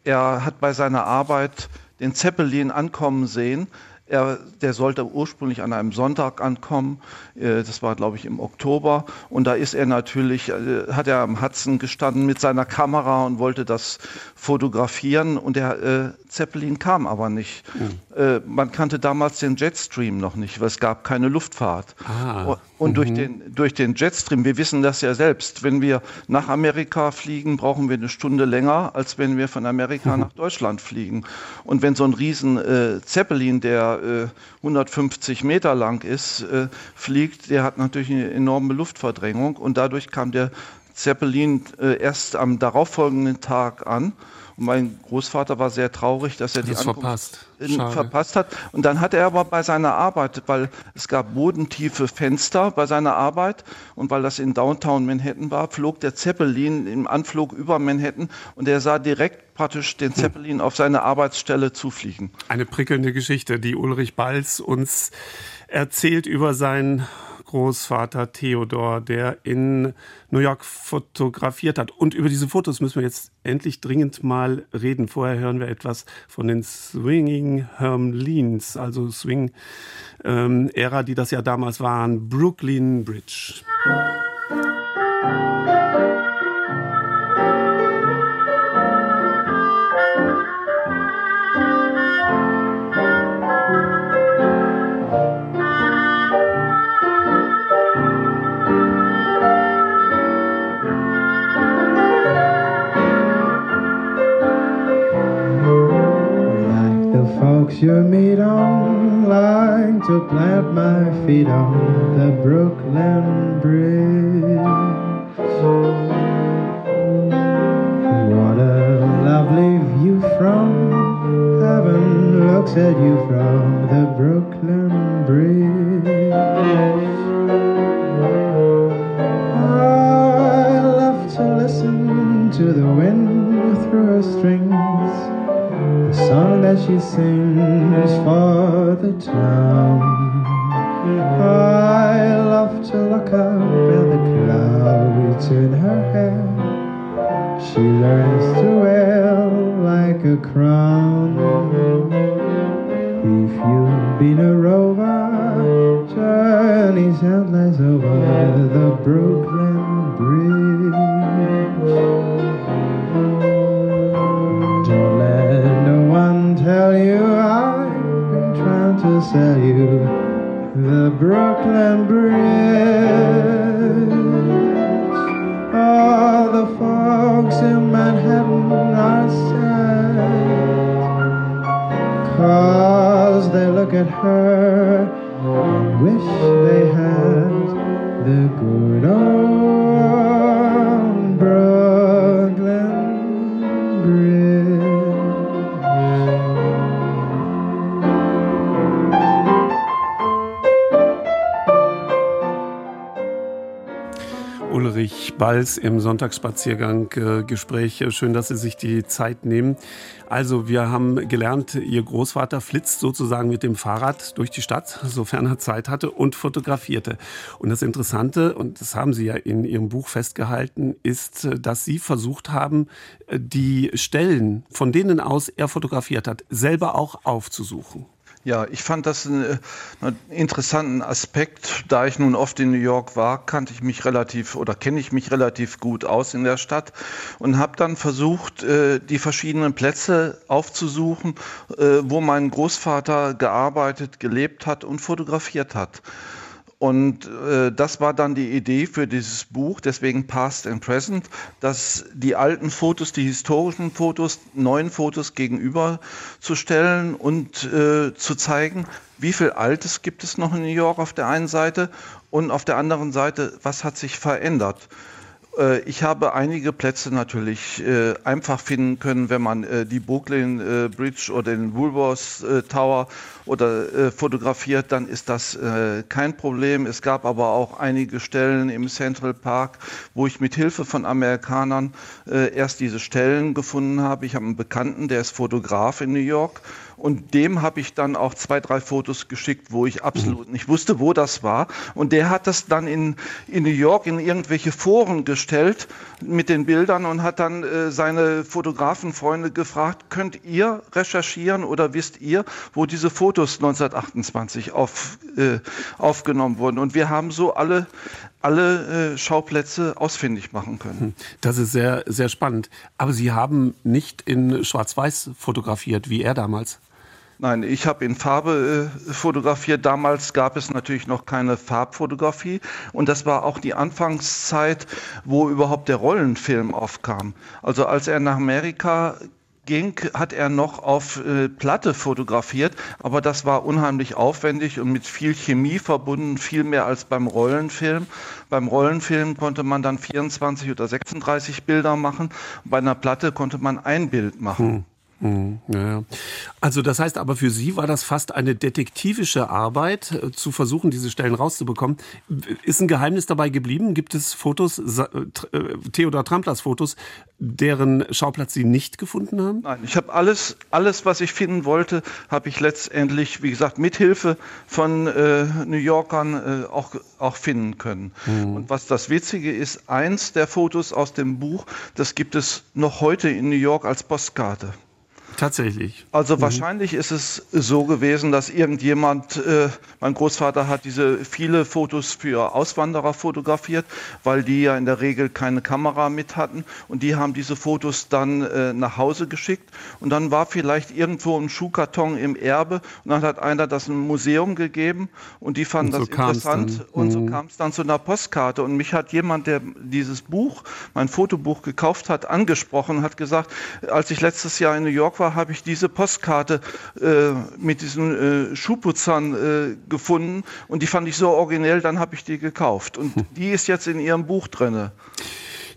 Er hat bei seiner Arbeit den Zeppelin ankommen sehen. Er, der sollte ursprünglich an einem Sonntag ankommen. Äh, das war, glaube ich, im Oktober. Und da ist er natürlich, äh, hat er am Hudson gestanden mit seiner Kamera und wollte das fotografieren. Und der äh, Zeppelin kam aber nicht. Mhm. Äh, man kannte damals den Jetstream noch nicht, weil es gab keine Luftfahrt. Ah. Und mhm. durch, den, durch den Jetstream, wir wissen das ja selbst, wenn wir nach Amerika fliegen, brauchen wir eine Stunde länger, als wenn wir von Amerika mhm. nach Deutschland fliegen. Und wenn so ein riesen äh, Zeppelin, der äh, 150 Meter lang ist, äh, fliegt, der hat natürlich eine enorme Luftverdrängung und dadurch kam der Zeppelin äh, erst am darauffolgenden Tag an. Und mein Großvater war sehr traurig, dass er das die Ankunft verpasst. verpasst hat. Und dann hat er aber bei seiner Arbeit, weil es gab bodentiefe Fenster bei seiner Arbeit und weil das in Downtown Manhattan war, flog der Zeppelin im Anflug über Manhattan und er sah direkt praktisch den hm. Zeppelin auf seine Arbeitsstelle zufliegen. Eine prickelnde Geschichte, die Ulrich Balz uns erzählt über sein Großvater Theodor, der in New York fotografiert hat. Und über diese Fotos müssen wir jetzt endlich dringend mal reden. Vorher hören wir etwas von den Swinging Hermlines, also Swing-Ära, ähm, die das ja damals waren. Brooklyn Bridge. Folks you meet on line to plant my feet on the Brooklyn Bridge. What a lovely view from heaven looks at you from the Brooklyn Bridge. I love to listen to the wind through her strings, that she sings for the town. I love to look up at the clouds in her hair. She learns to wear like a crown. If you've been a rover, journey's endless over the Brooklyn the Brooklyn Bridge. All the folks in Manhattan are sad. Cause they look at her and wish they had the good old Ulrich Balz im Sonntagsspaziergang äh, Gespräch. Schön, dass Sie sich die Zeit nehmen. Also, wir haben gelernt, Ihr Großvater flitzt sozusagen mit dem Fahrrad durch die Stadt, sofern er Zeit hatte, und fotografierte. Und das Interessante, und das haben Sie ja in Ihrem Buch festgehalten, ist, dass Sie versucht haben, die Stellen, von denen aus er fotografiert hat, selber auch aufzusuchen. Ja, ich fand das einen, einen, interessanten Aspekt. Da ich nun oft in New York war, kannte ich mich relativ oder kenne ich mich relativ gut aus in der Stadt und habe dann versucht, äh, die verschiedenen Plätze aufzusuchen, äh, wo mein Großvater gearbeitet, gelebt hat und fotografiert hat. Und äh, das war dann die Idee für dieses Buch, deswegen Past and Present, dass die alten Fotos, die historischen Fotos, neuen Fotos gegenüberzustellen und äh, zu zeigen, wie viel Altes gibt es noch in New York auf der einen Seite und auf der anderen Seite, was hat sich verändert. Äh, ich habe einige Plätze natürlich äh, einfach finden können, wenn man äh, die Brooklyn äh, Bridge oder den Woolworth äh, Tower oder äh, fotografiert, dann ist das kein Problem. Es gab aber auch einige Stellen im Central Park, wo ich mit Hilfe von Amerikanern erst diese Stellen gefunden habe. Ich habe einen Bekannten, der ist Fotograf in New York und dem habe ich dann auch zwei, drei Fotos geschickt, wo ich absolut nicht wusste, wo das war. Und der hat das dann in, in New York in irgendwelche Foren gestellt mit den Bildern und hat dann äh, seine Fotografenfreunde gefragt, könnt ihr recherchieren oder wisst ihr, wo diese Fotos 1928 auf, äh, aufgenommen wurden? Und wir haben so alle alle äh, Schauplätze ausfindig machen können. Hm. Das ist sehr, sehr spannend. Aber Sie haben nicht in Schwarz-Weiß fotografiert, wie er damals? Nein, ich habe in Farbe äh, fotografiert. Damals gab es natürlich noch keine Farbfotografie. Und das war auch die Anfangszeit, wo überhaupt der Rollenfilm aufkam. Also als er nach Amerika ging, hat er noch auf äh, Platte fotografiert, aber das war unheimlich aufwendig und mit viel Chemie verbunden, viel mehr als beim Rollenfilm. Beim Rollenfilm konnte man dann 24 oder 36 Bilder machen, bei einer Platte konnte man ein Bild machen. Hm. Mhm, ja. Also das heißt aber für Sie war das fast eine detektivische Arbeit, äh, zu versuchen, diese Stellen rauszubekommen. Ist ein Geheimnis dabei geblieben? Gibt es Fotos, äh, äh, Theodor Tramplers Fotos, deren Schauplatz Sie nicht gefunden haben? Nein, ich habe alles, alles, was ich finden wollte, habe ich letztendlich, wie gesagt, mit Hilfe von äh, New Yorkern äh, auch, auch finden können. Mhm. Und was das Witzige ist, eins der Fotos aus dem Buch, das gibt es noch heute in New York als Postkarte. Tatsächlich. Also mhm. wahrscheinlich ist es so gewesen, dass irgendjemand, äh, mein Großvater hat diese viele Fotos für Auswanderer fotografiert, weil die ja in der Regel keine Kamera mit hatten und die haben diese Fotos dann äh, nach Hause geschickt und dann war vielleicht irgendwo ein Schuhkarton im Erbe und dann hat einer das ein Museum gegeben und die fanden so das interessant dann. und so mhm. kam es dann zu einer Postkarte und mich hat jemand, der dieses Buch, mein Fotobuch gekauft hat, angesprochen, hat gesagt, als ich letztes Jahr in New York war, war, habe ich diese Postkarte äh, mit diesen äh, Schuhputzern äh, gefunden und die fand ich so originell, dann habe ich die gekauft. Und *laughs* die ist jetzt in ihrem Buch drinne.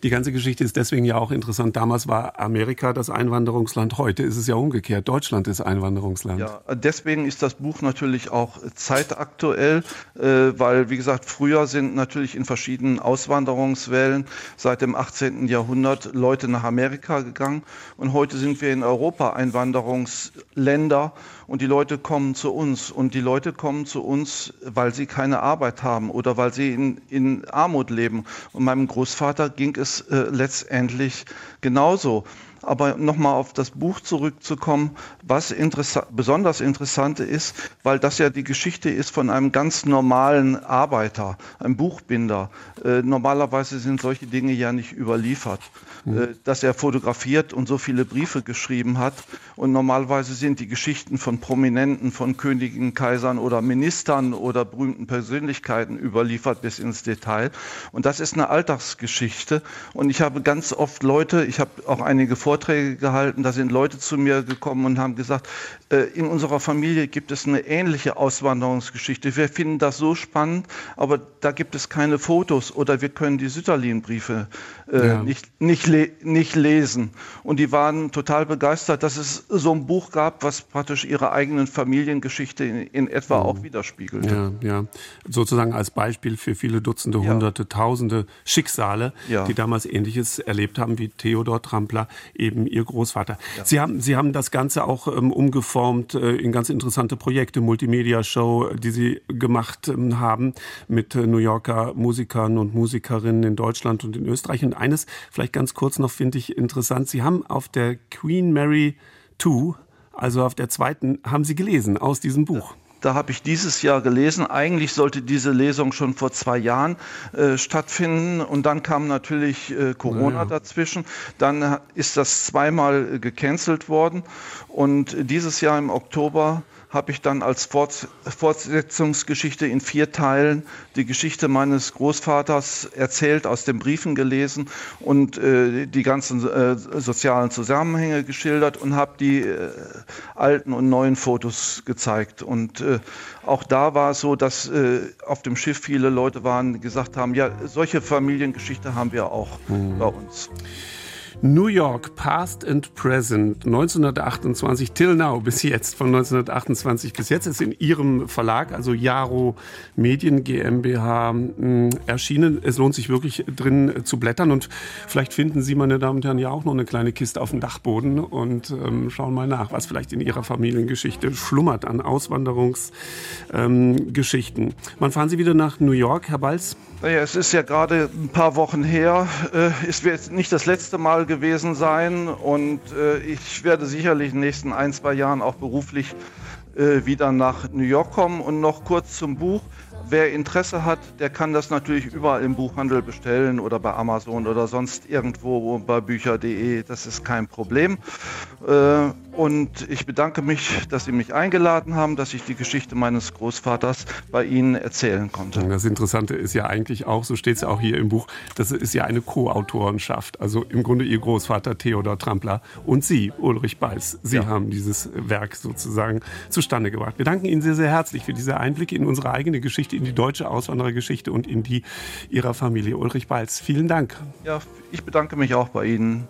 Die ganze Geschichte ist deswegen ja auch interessant. Damals war Amerika das Einwanderungsland, heute ist es ja umgekehrt. Deutschland ist Einwanderungsland. Ja, deswegen ist das Buch natürlich auch zeitaktuell, äh, weil, wie gesagt, früher sind natürlich in verschiedenen Auswanderungswellen seit dem 18. Jahrhundert Leute nach Amerika gegangen und heute sind wir in Europa Einwanderungsländer und die Leute kommen zu uns. Und die Leute kommen zu uns, weil sie keine Arbeit haben oder weil sie in, in Armut leben. Und meinem Großvater ging es äh, letztendlich genauso. Aber nochmal auf das Buch zurückzukommen, was interessa besonders interessant ist, weil das ja die Geschichte ist von einem ganz normalen Arbeiter, einem Buchbinder. Äh, normalerweise sind solche Dinge ja nicht überliefert. Äh, dass er fotografiert und so viele Briefe geschrieben hat. Und normalerweise sind die Geschichten von Prominenten, von Königen, Kaisern oder Ministern oder berühmten Persönlichkeiten überliefert bis ins Detail. Und das ist eine Alltagsgeschichte. Und ich habe ganz oft Leute, ich habe auch einige Vorträge gehalten, da sind Leute zu mir gekommen und haben gesagt, äh, in unserer Familie gibt es eine ähnliche Auswanderungsgeschichte. Wir finden das so spannend, aber da gibt es keine Fotos oder wir können die Sütterlin-Briefe äh, ja. nicht, nicht, le nicht lesen. Und die waren total begeistert, dass es so ein Buch gab, was praktisch ihre eigenen Familiengeschichte in, in etwa mhm. auch widerspiegelt. Ja, ja. Sozusagen als Beispiel für viele Dutzende, ja. Hunderte, Tausende Schicksale, ja. die damals Ähnliches erlebt haben wie Theodor Trampler, eben ihr Großvater. Sie, haben, Sie haben das Ganze auch ähm, umgeformt äh, in ganz interessante Projekte, Multimedia-Show, die Sie gemacht ähm, haben mit äh, New Yorker Musikern und Musikerinnen in Deutschland und in Österreich. Und eines vielleicht ganz kurz noch finde ich interessant. Sie haben auf der Queen Mary 2, also auf der zweiten, haben Sie gelesen aus diesem Buch. Da habe ich dieses Jahr gelesen. Eigentlich sollte diese Lesung schon vor zwei Jahren äh, stattfinden. Und dann kam natürlich äh, Corona ja. dazwischen. Dann ist das zweimal äh, gecancelt worden. Und dieses Jahr im Oktober habe ich dann als Fort Fortsetzungsgeschichte in vier Teilen die Geschichte meines Großvaters erzählt, aus den Briefen gelesen und äh, die ganzen äh, sozialen Zusammenhänge geschildert und habe die äh, alten und neuen Fotos gezeigt. Und äh, auch da war es so, dass äh, auf dem Schiff viele Leute waren, die gesagt haben, ja, solche Familiengeschichte haben wir auch mhm. bei uns. New York, Past and Present, 1928 till now, bis jetzt, von 1928 bis jetzt, ist in Ihrem Verlag, also Jaro Medien GmbH, hm, erschienen. Es lohnt sich wirklich drin zu blättern und vielleicht finden Sie, meine Damen und Herren, ja auch noch eine kleine Kiste auf dem Dachboden und ähm, schauen mal nach, was vielleicht in Ihrer Familiengeschichte schlummert an Auswanderungsgeschichten. Ähm, Wann fahren Sie wieder nach New York, Herr Balz? Naja, es ist ja gerade ein paar Wochen her. Äh, es wird nicht das letzte Mal gewesen sein und äh, ich werde sicherlich in den nächsten ein, zwei Jahren auch beruflich äh, wieder nach New York kommen. Und noch kurz zum Buch. Wer Interesse hat, der kann das natürlich überall im Buchhandel bestellen oder bei Amazon oder sonst irgendwo bei bücher.de. Das ist kein Problem. Äh, und ich bedanke mich, dass Sie mich eingeladen haben, dass ich die Geschichte meines Großvaters bei Ihnen erzählen konnte. Das Interessante ist ja eigentlich auch, so steht es ja auch hier im Buch, das ist ja eine Co-Autorenschaft. Also im Grunde Ihr Großvater Theodor Trampler und Sie, Ulrich Balz. Sie ja. haben dieses Werk sozusagen zustande gebracht. Wir danken Ihnen sehr, sehr herzlich für diese Einblicke in unsere eigene Geschichte, in die deutsche Auswanderergeschichte und in die Ihrer Familie. Ulrich Balz, vielen Dank. Ja, ich bedanke mich auch bei Ihnen.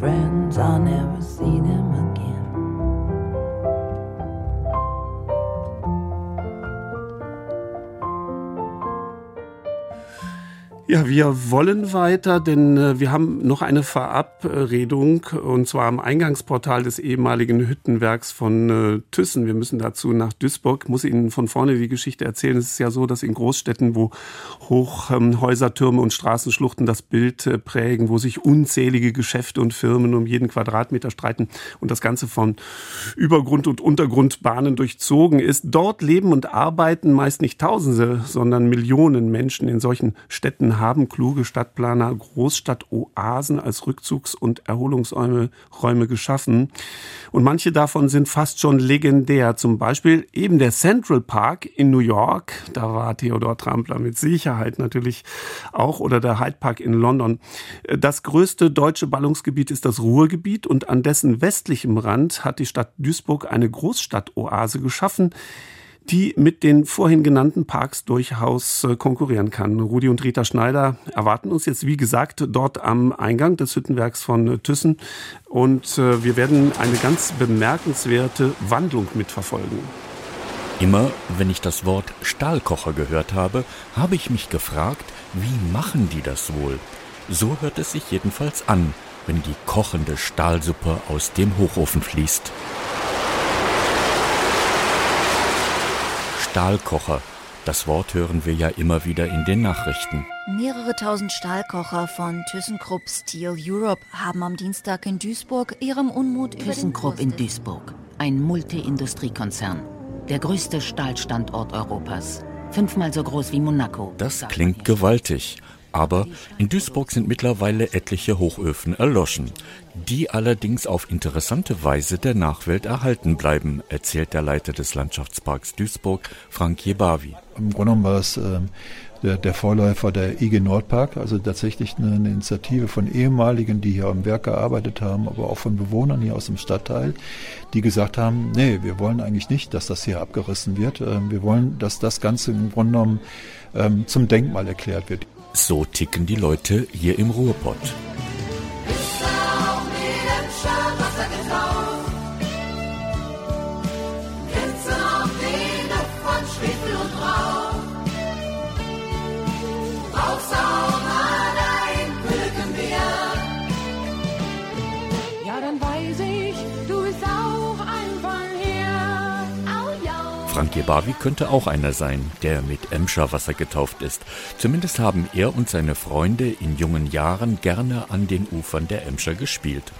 friend. Wir wollen weiter, denn äh, wir haben noch eine Verabredung und zwar am Eingangsportal des ehemaligen Hüttenwerks von äh, Thyssen. Wir müssen dazu nach Duisburg. Ich muss Ihnen von vorne die Geschichte erzählen. Es ist ja so, dass in Großstädten, wo Hochhäuser, Türme und Straßenschluchten das Bild äh, prägen, wo sich unzählige Geschäfte und Firmen um jeden Quadratmeter streiten und das Ganze von Übergrund- und Untergrundbahnen durchzogen ist. Dort leben und arbeiten meist nicht Tausende, sondern Millionen Menschen in solchen Städten haben kluge Stadtplaner Großstadtoasen als Rückzugs- und Erholungsräume Räume geschaffen. Und manche davon sind fast schon legendär. Zum Beispiel eben der Central Park in New York. Da war Theodor Trampler mit Sicherheit natürlich auch. Oder der Hyde Park in London. Das größte deutsche Ballungsgebiet ist das Ruhrgebiet und an dessen westlichem Rand hat die Stadt Duisburg eine Großstadtoase geschaffen die mit den vorhin genannten Parks durchaus äh, konkurrieren kann. Rudi und Rita Schneider erwarten uns jetzt, wie gesagt, dort am Eingang des Hüttenwerks von Thyssen. Und äh, wir werden eine ganz bemerkenswerte Wandlung mitverfolgen. Immer wenn ich das Wort Stahlkocher gehört habe, habe ich mich gefragt, wie machen die das wohl? So hört es sich jedenfalls an, wenn die kochende Stahlsuppe aus dem Hochofen fließt. Stahlkocher. Das Wort hören wir ja immer wieder in den Nachrichten. Mehrere tausend Stahlkocher von ThyssenKrupp Steel Europe haben am Dienstag in Duisburg ihrem Unmut ThyssenKrupp in Duisburg, ein Multi-Industriekonzern, der größte Stahlstandort Europas, fünfmal so groß wie Monaco. Das klingt gewaltig. Aber in Duisburg sind mittlerweile etliche Hochöfen erloschen, die allerdings auf interessante Weise der Nachwelt erhalten bleiben, erzählt der Leiter des Landschaftsparks Duisburg, Frank Jebavi. Im Grunde genommen war es äh, der, der, Vorläufer der IG Nordpark, also tatsächlich eine, eine, Initiative von ehemaligen, die hier am Werk gearbeitet haben, aber auch von Bewohnern hier aus dem Stadtteil, die gesagt haben, nee, wir wollen eigentlich nicht, dass das hier abgerissen wird. Äh, wir wollen, dass das Ganze im Grunde genommen ähm, zum Denkmal erklärt wird. So ticken die Leute hier im Ruhrpott. Frank Jebavi könnte auch einer sein, der mit Emscher Wasser getauft ist. Zumindest haben er und seine Freunde in jungen Jahren gerne an den Ufern der Emscher gespielt.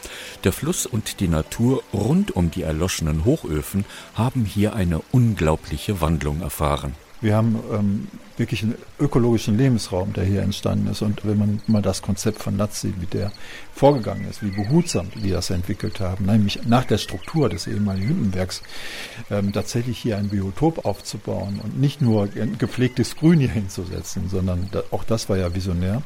Der Fluss und die Natur rund um die erloschenen Hochöfen haben hier eine unglaubliche Wandlung erfahren. Wir haben ähm, wirklich einen ökologischen Lebensraum, der hier entstanden ist. Und wenn man mal das Konzept von sieht, wie der vorgegangen ist, wie behutsam die das entwickelt haben, nämlich nach der Struktur des ehemaligen Hüttenwerks, ähm, tatsächlich hier ein Biotop aufzubauen und nicht nur ein gepflegtes Grün hier hinzusetzen, sondern da, auch das war ja visionär.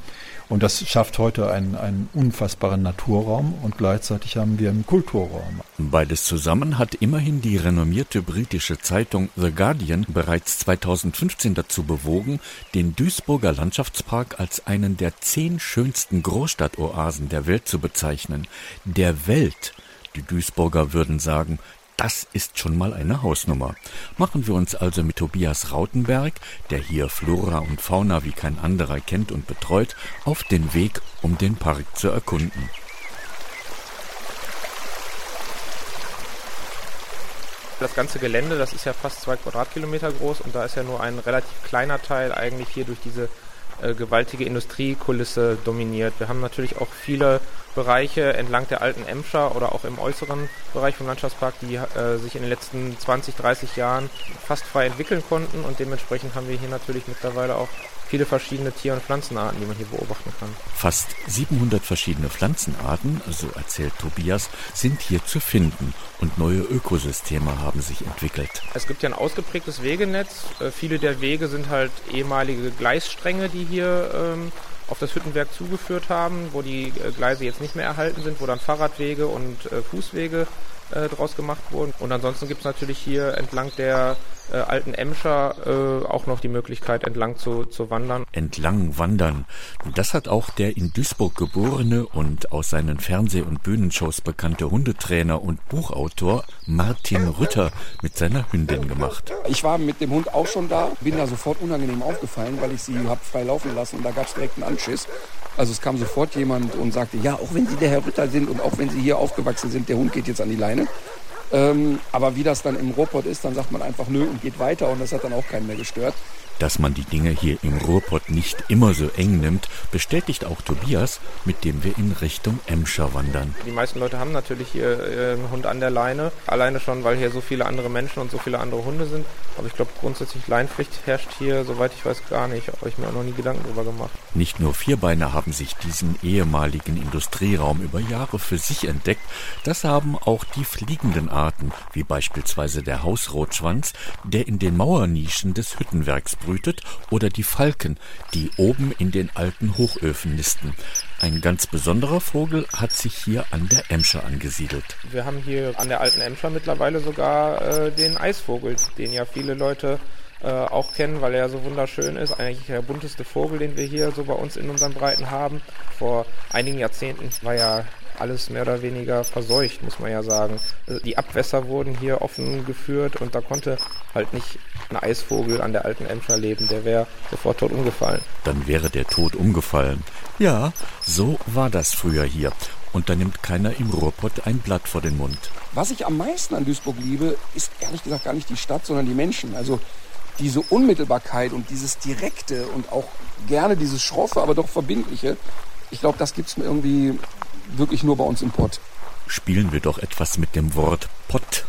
Und das schafft heute einen, einen unfassbaren Naturraum und gleichzeitig haben wir einen Kulturraum. Beides zusammen hat immerhin die renommierte britische Zeitung The Guardian bereits 2015 dazu bewogen, den Duisburger Landschaftspark als einen der zehn schönsten Großstadtoasen der Welt zu bezeichnen. Der Welt. Die Duisburger würden sagen, das ist schon mal eine Hausnummer. Machen wir uns also mit Tobias Rautenberg, der hier Flora und Fauna wie kein anderer kennt und betreut, auf den Weg, um den Park zu erkunden. Das ganze Gelände, das ist ja fast zwei Quadratkilometer groß und da ist ja nur ein relativ kleiner Teil eigentlich hier durch diese äh, gewaltige Industriekulisse dominiert. Wir haben natürlich auch viele Bereiche entlang der alten Emscher oder auch im äußeren Bereich vom Landschaftspark, die äh, sich in den letzten 20, 30 Jahren fast frei entwickeln konnten und dementsprechend haben wir hier natürlich mittlerweile auch viele verschiedene Tier- und Pflanzenarten, die man hier beobachten kann. Fast 700 verschiedene Pflanzenarten, so erzählt Tobias, sind hier zu finden und neue Ökosysteme haben sich entwickelt. Es gibt ja ein ausgeprägtes Wegenetz. Äh, viele der Wege sind halt ehemalige Gleisstränge, die hier ähm, auf das Hüttenwerk zugeführt haben, wo die äh, Gleise jetzt nicht mehr erhalten sind, wo dann Fahrradwege und äh, Fußwege äh, draus gemacht wurden. Und ansonsten gibt es natürlich hier entlang der äh, alten Emscher äh, auch noch die Möglichkeit, entlang zu, zu wandern. Entlang wandern. Das hat auch der in Duisburg geborene und aus seinen Fernseh- und Bühnenshows bekannte Hundetrainer und Buchautor Martin Rütter mit seiner Hündin gemacht. Ich war mit dem Hund auch schon da, bin da sofort unangenehm aufgefallen, weil ich sie hab frei laufen lassen und da gab es direkt einen Anschiss. Also es kam sofort jemand und sagte, ja, auch wenn Sie der Herr Rütter sind und auch wenn Sie hier aufgewachsen sind, der Hund geht jetzt an die Leine. Ähm, aber wie das dann im Ruhrpott ist, dann sagt man einfach nö und geht weiter und das hat dann auch keinen mehr gestört. Dass man die Dinge hier im Ruhrpott nicht immer so eng nimmt, bestätigt auch Tobias, mit dem wir in Richtung Emscher wandern. Die meisten Leute haben natürlich hier äh, einen Hund an der Leine, alleine schon, weil hier so viele andere Menschen und so viele andere Hunde sind. Aber ich glaube, grundsätzlich Leinpflicht herrscht hier, soweit ich weiß, gar nicht. Habe ich mir auch noch nie Gedanken drüber gemacht. Nicht nur Vierbeiner haben sich diesen ehemaligen Industrieraum über Jahre für sich entdeckt, das haben auch die fliegenden Arten, wie beispielsweise der Hausrotschwanz, der in den Mauernischen des Hüttenwerks brütet, oder die Falken, die oben in den alten Hochöfen nisten. Ein ganz besonderer Vogel hat sich hier an der Emscher angesiedelt. Wir haben hier an der alten Emscher mittlerweile sogar äh, den Eisvogel, den ja viele Leute äh, auch kennen, weil er so wunderschön ist. Eigentlich der bunteste Vogel, den wir hier so bei uns in unseren Breiten haben. Vor einigen Jahrzehnten war ja alles mehr oder weniger verseucht, muss man ja sagen. Also die Abwässer wurden hier offen geführt und da konnte halt nicht ein Eisvogel an der alten Emscher leben. Der wäre sofort tot umgefallen. Dann wäre der tot umgefallen. Ja, so war das früher hier. Und da nimmt keiner im Ruhrpott ein Blatt vor den Mund. Was ich am meisten an Duisburg liebe, ist ehrlich gesagt gar nicht die Stadt, sondern die Menschen. Also diese Unmittelbarkeit und dieses Direkte und auch gerne dieses Schroffe, aber doch Verbindliche. Ich glaube, das gibt es mir irgendwie wirklich nur bei uns im Pott. Spielen wir doch etwas mit dem Wort Pott.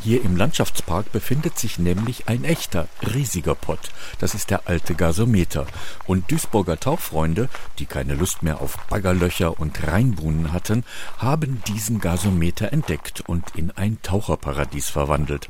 Hier im Landschaftspark befindet sich nämlich ein echter, riesiger Pott. Das ist der alte Gasometer. Und Duisburger Tauchfreunde, die keine Lust mehr auf Baggerlöcher und Rheinbuhnen hatten, haben diesen Gasometer entdeckt und in ein Taucherparadies verwandelt.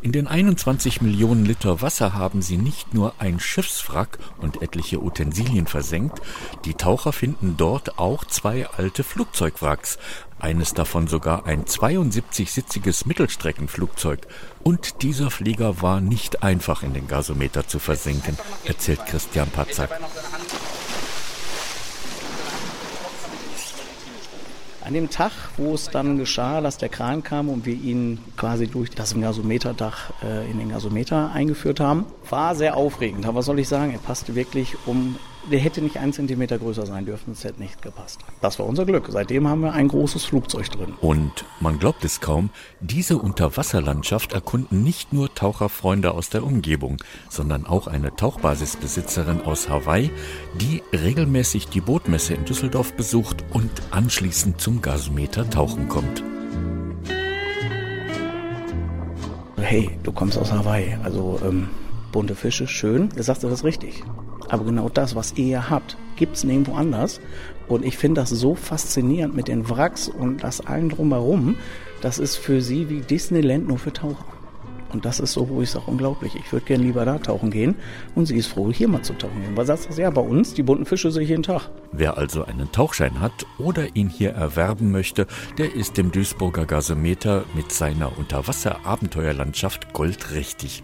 In den 21 Millionen Liter Wasser haben sie nicht nur ein Schiffswrack und etliche Utensilien versenkt, die Taucher finden dort auch zwei alte Flugzeugwracks, eines davon sogar ein 72-sitziges Mittelstreckenflugzeug. Und dieser Flieger war nicht einfach in den Gasometer zu versenken, erzählt Christian Patzak. An dem Tag, wo es dann geschah, dass der Kran kam und wir ihn quasi durch das Gasometerdach äh, in den Gasometer eingeführt haben, war sehr aufregend. Aber was soll ich sagen? Er passte wirklich um der hätte nicht einen Zentimeter größer sein dürfen, es hätte nicht gepasst. Das war unser Glück. Seitdem haben wir ein großes Flugzeug drin. Und man glaubt es kaum, diese Unterwasserlandschaft erkunden nicht nur Taucherfreunde aus der Umgebung, sondern auch eine Tauchbasisbesitzerin aus Hawaii, die regelmäßig die Bootmesse in Düsseldorf besucht und anschließend zum Gasometer tauchen kommt. Hey, du kommst aus Hawaii, also ähm, bunte Fische, schön. Jetzt sagst du das richtig. Aber genau das, was ihr hier habt, gibt's nirgendwo anders. Und ich finde das so faszinierend mit den Wracks und das allen drumherum. Das ist für sie wie Disneyland nur für Taucher. Und das ist so, wo ich sage, unglaublich. Ich würde gerne lieber da tauchen gehen. Und sie ist froh, hier mal zu tauchen gehen. Weil sagst du, ja, bei uns, die bunten Fische sehe ich jeden Tag. Wer also einen Tauchschein hat oder ihn hier erwerben möchte, der ist dem Duisburger Gasometer mit seiner Unterwasser-Abenteuerlandschaft goldrichtig.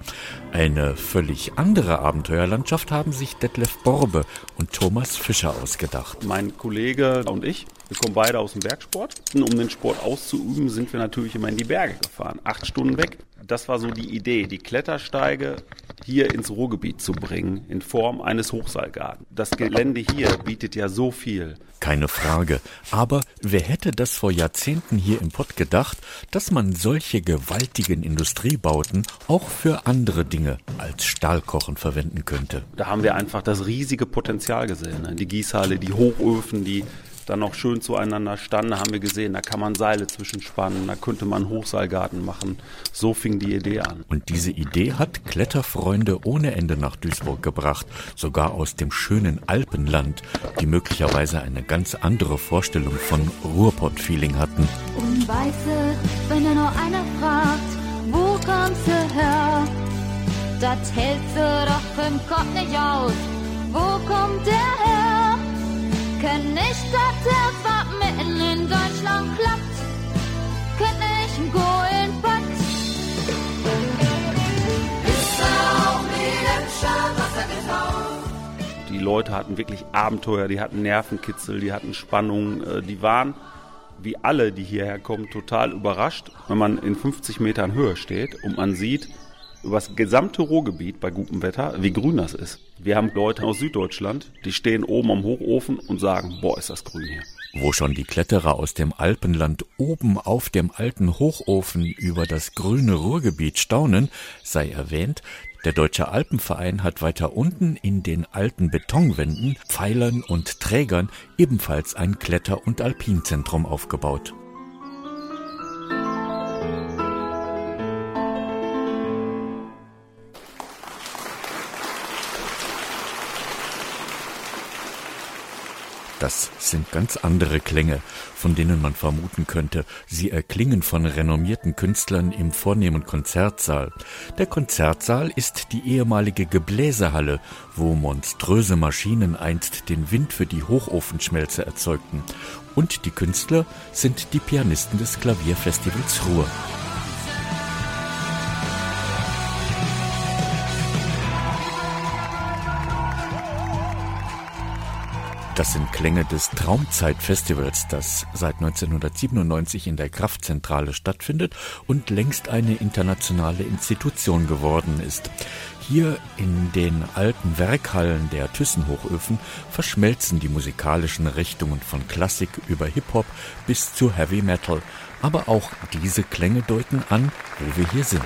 Eine völlig andere Abenteuerlandschaft haben sich Detlef Borbe und Thomas Fischer ausgedacht. Mein Kollege und ich, wir kommen beide aus dem Bergsport. Und um den Sport auszuüben, sind wir natürlich immer in die Berge gefahren. Acht Stunden weg. Das war so die Idee, die Klettersteige hier ins Ruhrgebiet zu bringen, in Form eines Hochseilgartens. Das Gelände hier bietet ja so viel. Keine Frage. Aber wer hätte das vor Jahrzehnten hier im Pott gedacht, dass man solche gewaltigen Industriebauten auch für andere Dinge als Stahlkochen verwenden könnte? Da haben wir einfach das riesige Potenzial gesehen. ne? Die Gießhalle, die Hochöfen, die dann noch schön zueinander standen, haben wir gesehen, da kann man Seile zwischenspannen, da könnte man Hochseilgarten machen. So fing die Idee an. Und diese Idee hat Kletterfreunde ohne Ende nach Duisburg gebracht, sogar aus dem schönen Alpenland, die möglicherweise eine ganz andere Vorstellung von Ruhrpott-Feeling hatten. Und weißt du, wenn er nur einer fragt, wo kommst du her? Das hältst du doch im Kopf nicht aus. Wo kommt der her? Kenn nicht, der Fahrt mitten in Deutschland klappt. Kennt nicht, Emscher Wasser getaucht? Die Leute hatten wirklich Abenteuer, die hatten Nervenkitzel, die hatten Spannung, äh, die waren wie alle, die hierher kommen, total überrascht, wenn man in 50 Metern Höhe steht und man sieht über das gesamte Ruhrgebiet bei gutem Wetter, wie grün das ist. Wir haben Leute aus Süddeutschland, die stehen oben am Hochofen und sagen, boah, ist das grün hier. Wo schon die Kletterer aus dem Alpenland oben auf dem alten Hochofen über das grüne Ruhrgebiet staunen, sei erwähnt, der Deutsche Alpenverein hat weiter unten in den alten Betonwänden, Pfeilern und Trägern ebenfalls ein Kletter- und Alpinzentrum aufgebaut. Das sind ganz andere Klänge, von denen man vermuten könnte, sie erklingen von renommierten Künstlern im vornehmen Konzertsaal. Der Konzertsaal ist die ehemalige Gebläsehalle, wo monströse Maschinen einst den Wind für die Hochofenschmelze erzeugten. Und die Künstler sind die Pianisten des Klavierfestivals Ruhr. Das sind Klänge des Traumzeit-Festivals, das seit 1997 in der Kraftzentrale stattfindet und längst eine internationale Institution geworden ist. Hier in den alten Werkhallen der Thyssen-Hochöfen verschmelzen die musikalischen Richtungen von Klassik über Hip-Hop bis zu Heavy Metal. Aber auch diese Klänge deuten an, wo wir hier sind.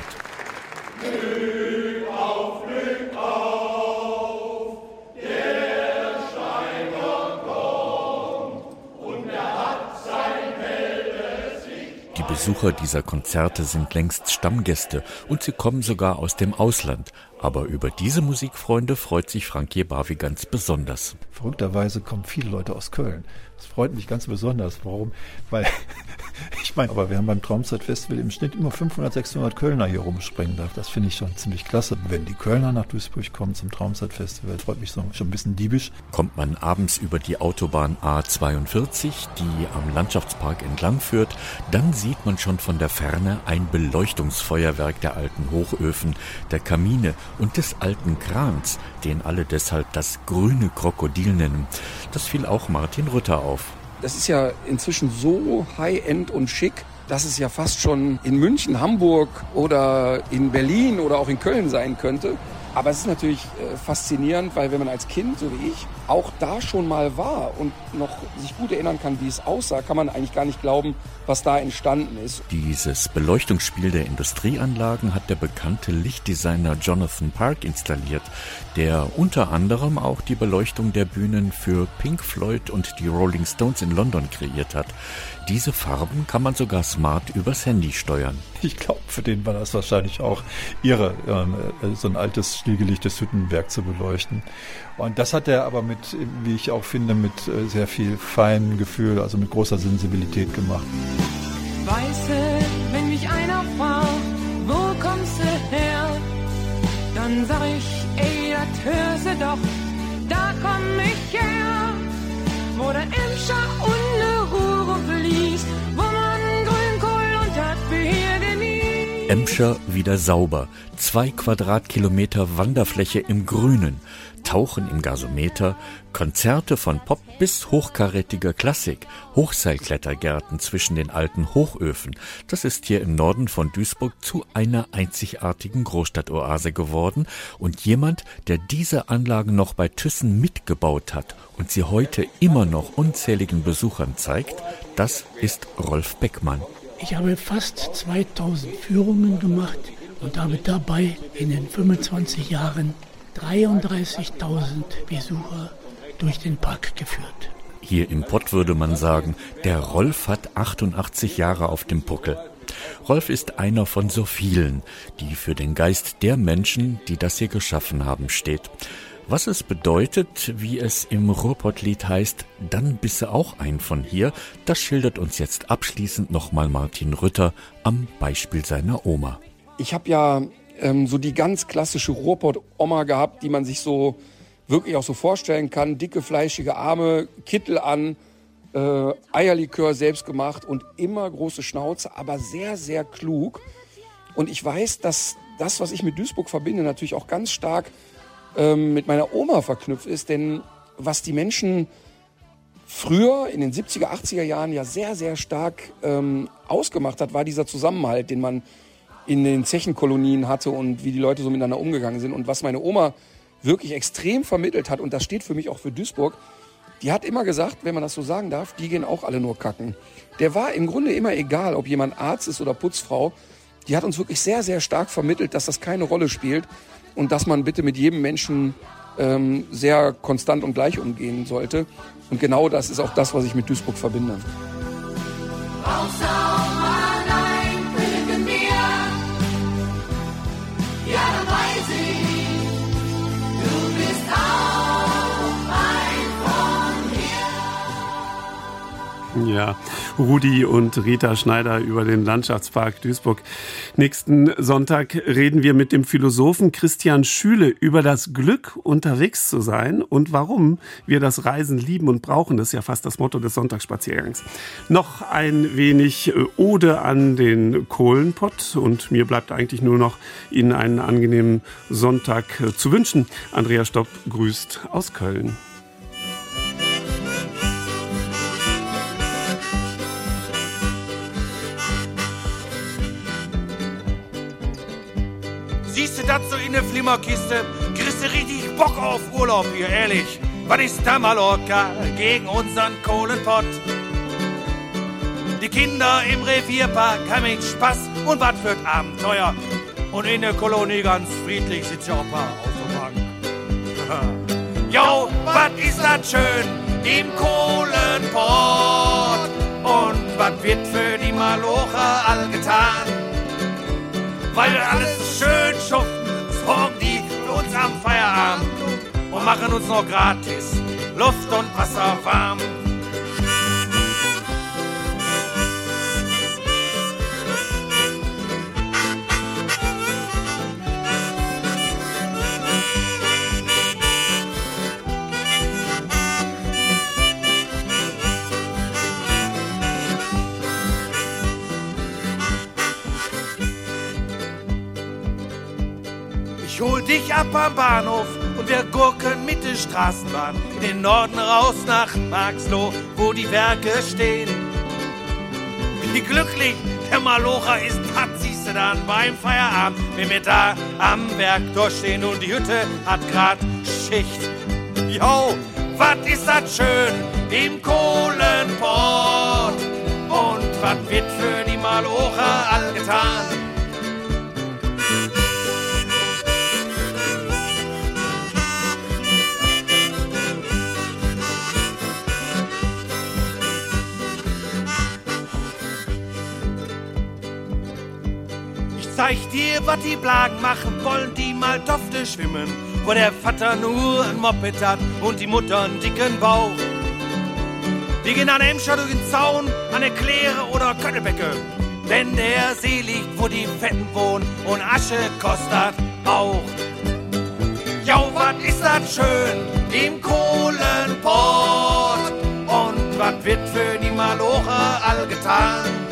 Besucher dieser Konzerte sind längst Stammgäste und sie kommen sogar aus dem Ausland. Aber über diese Musikfreunde freut sich Frankie Bavi ganz besonders. Verrückterweise kommen viele Leute aus Köln. Das freut mich ganz besonders. Warum? Weil, *laughs* ich meine, aber wir haben beim Traumzeitfestival im Schnitt immer 500, 600 Kölner hier rumspringen. Das finde ich schon ziemlich klasse. Wenn die Kölner nach Duisburg kommen zum Traumzeitfestival, freut mich so schon ein bisschen diebisch. Kommt man abends über die Autobahn A42, die am Landschaftspark entlang führt, dann sieht man schon von der Ferne ein Beleuchtungsfeuerwerk der alten Hochöfen, der Kamine und des alten Krans, den alle deshalb das grüne Krokodil nennen. Das fiel auch Martin Rütter auf. Das ist ja inzwischen so high-end und schick, dass es ja fast schon in München, Hamburg oder in Berlin oder auch in Köln sein könnte. Aber es ist natürlich äh, faszinierend, weil wenn man als Kind, so wie ich, auch da schon mal war und noch sich gut erinnern kann, wie es aussah, kann man eigentlich gar nicht glauben, was da entstanden ist. Dieses Beleuchtungsspiel der Industrieanlagen hat der bekannte Lichtdesigner Jonathan Park installiert, der unter anderem auch die Beleuchtung der Bühnen für Pink Floyd und die Rolling Stones in London kreiert hat. Diese Farben kann man sogar smart übers Handy steuern. Ich glaube, für den war das wahrscheinlich auch ihre, ähm, so ein altes stillgelegtes Hüttenwerk zu beleuchten. Und das hat er aber mit, wie ich auch finde, mit äh, sehr viel feinem Gefühl, also mit großer Sensibilität gemacht. Weiße, wenn mich einer fragt, wo kommst du her? Dann sag ich, ey, das hörst du doch, da komm ich her. Wo der Emscher und ne Ruhr fließt, wo man Grünkohl und nie. Emscher wieder sauber. Zwei Quadratkilometer Wanderfläche im Grünen. Tauchen im Gasometer, Konzerte von Pop bis hochkarätiger Klassik, Hochseilklettergärten zwischen den alten Hochöfen. Das ist hier im Norden von Duisburg zu einer einzigartigen Großstadtoase geworden und jemand, der diese Anlagen noch bei Thyssen mitgebaut hat und sie heute immer noch unzähligen Besuchern zeigt, das ist Rolf Beckmann. Ich habe fast 2000 Führungen gemacht und habe dabei in den 25 Jahren 33.000 Besucher durch den Park geführt. Hier im Pott würde man sagen, der Rolf hat 88 Jahre auf dem Puckel. Rolf ist einer von so vielen, die für den Geist der Menschen, die das hier geschaffen haben, steht. Was es bedeutet, wie es im Ruhrpottlied heißt, dann bisse auch ein von hier, das schildert uns jetzt abschließend nochmal Martin Rütter am Beispiel seiner Oma. Ich habe ja ähm, so die ganz klassische Ruhrpott-Oma gehabt, die man sich so wirklich auch so vorstellen kann. Dicke, fleischige Arme, Kittel an, äh, Eierlikör selbst gemacht und immer große Schnauze, aber sehr, sehr klug. Und ich weiß, dass das, was ich mit Duisburg verbinde, natürlich auch ganz stark ähm, mit meiner Oma verknüpft ist. Denn was die Menschen früher in den 70er, 80er Jahren ja sehr, sehr stark ähm, ausgemacht hat, war dieser Zusammenhalt, den man in den Zechenkolonien hatte und wie die Leute so miteinander umgegangen sind. Und was meine Oma wirklich extrem vermittelt hat, und das steht für mich auch für Duisburg, die hat immer gesagt, wenn man das so sagen darf, die gehen auch alle nur kacken. Der war im Grunde immer egal, ob jemand Arzt ist oder Putzfrau. Die hat uns wirklich sehr, sehr stark vermittelt, dass das keine Rolle spielt und dass man bitte mit jedem Menschen ähm, sehr konstant und gleich umgehen sollte. Und genau das ist auch das, was ich mit Duisburg verbinde. Ja, Rudi und Rita Schneider über den Landschaftspark Duisburg. Nächsten Sonntag reden wir mit dem Philosophen Christian Schüle über das Glück, unterwegs zu sein und warum wir das Reisen lieben und brauchen. Das ist ja fast das Motto des Sonntagsspaziergangs. Noch ein wenig äh, Ode an den Kohlenpott und mir bleibt eigentlich nur noch Ihnen einen angenehmen Sonntag äh, zu wünschen. Andrea Stopp grüßt aus Köln. So in der Flimmerkiste? Kriegst du richtig Bock auf Urlaub hier, ehrlich. Was ist da Mallorca gegen unseren Kohlenpott? Die Kinder im Revierpark haben einen Spaß und was für Abenteuer. Und in der Kolonie ganz friedlich sitzt ja auch ein paar auf der Bank. *laughs* Jo, was ist das schön im Kohlenpott? Und was wird für die Malocher all getan? weil alles schön schuften, sorgen die für uns am Feierabend und machen uns noch gratis Luft und Wasser warm. Ich hol dich ab am Bahnhof und wir gurken mit der Straßenbahn in den Norden raus nach Marxloh, wo die Werke stehen. Wie glücklich der Malocher ist, hat siehst du dann beim Feierabend, wenn wir da am Werk durchstehen und die Hütte hat grad Schicht. Jo, wat ist das schön im Kohlenport und wat wird für die Malocher all zeig dir, was die Blagen machen, wollen die mal Tofte schwimmen, wo der Vater nur ein Moped hat und die Mutter einen dicken Bauch. Die gehen an Emscher durch den Zaun, an der Kläre oder Könnebecke, denn der See liegt, wo die Fetten wohnen und Asche kostet auch. Ja, was ist das schön im Kohlenport und was wird für die Malocher all getan?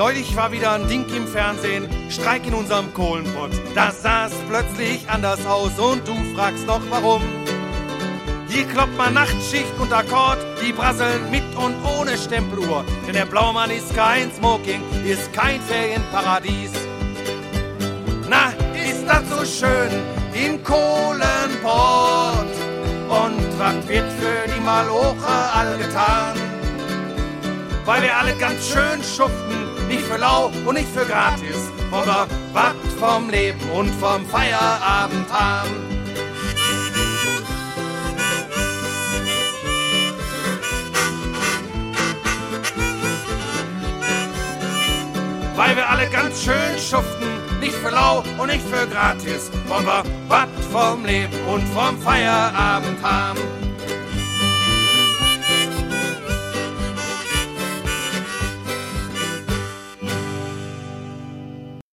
Neulich war wieder ein Ding im Fernsehen, Streik in unserem Kohlenpott. Das sah's plötzlich anders aus und du fragst noch warum. Hier kloppt man Nachtschicht und Akkord, die brasseln mit und ohne Stempeluhr. Denn der Blaumann ist kein Smoking, ist kein Ferienparadies. Na, ist das so schön im Kohlenpott? Und was wird für die Malocher all getan? Weil wir alle ganz schön schuften, nicht für lau und nicht für gratis, wir was vom Leben und vom Feierabend haben. Weil wir alle ganz schön schuften, nicht für lau und nicht für gratis, wollen wir was vom Leben und vom Feierabend haben.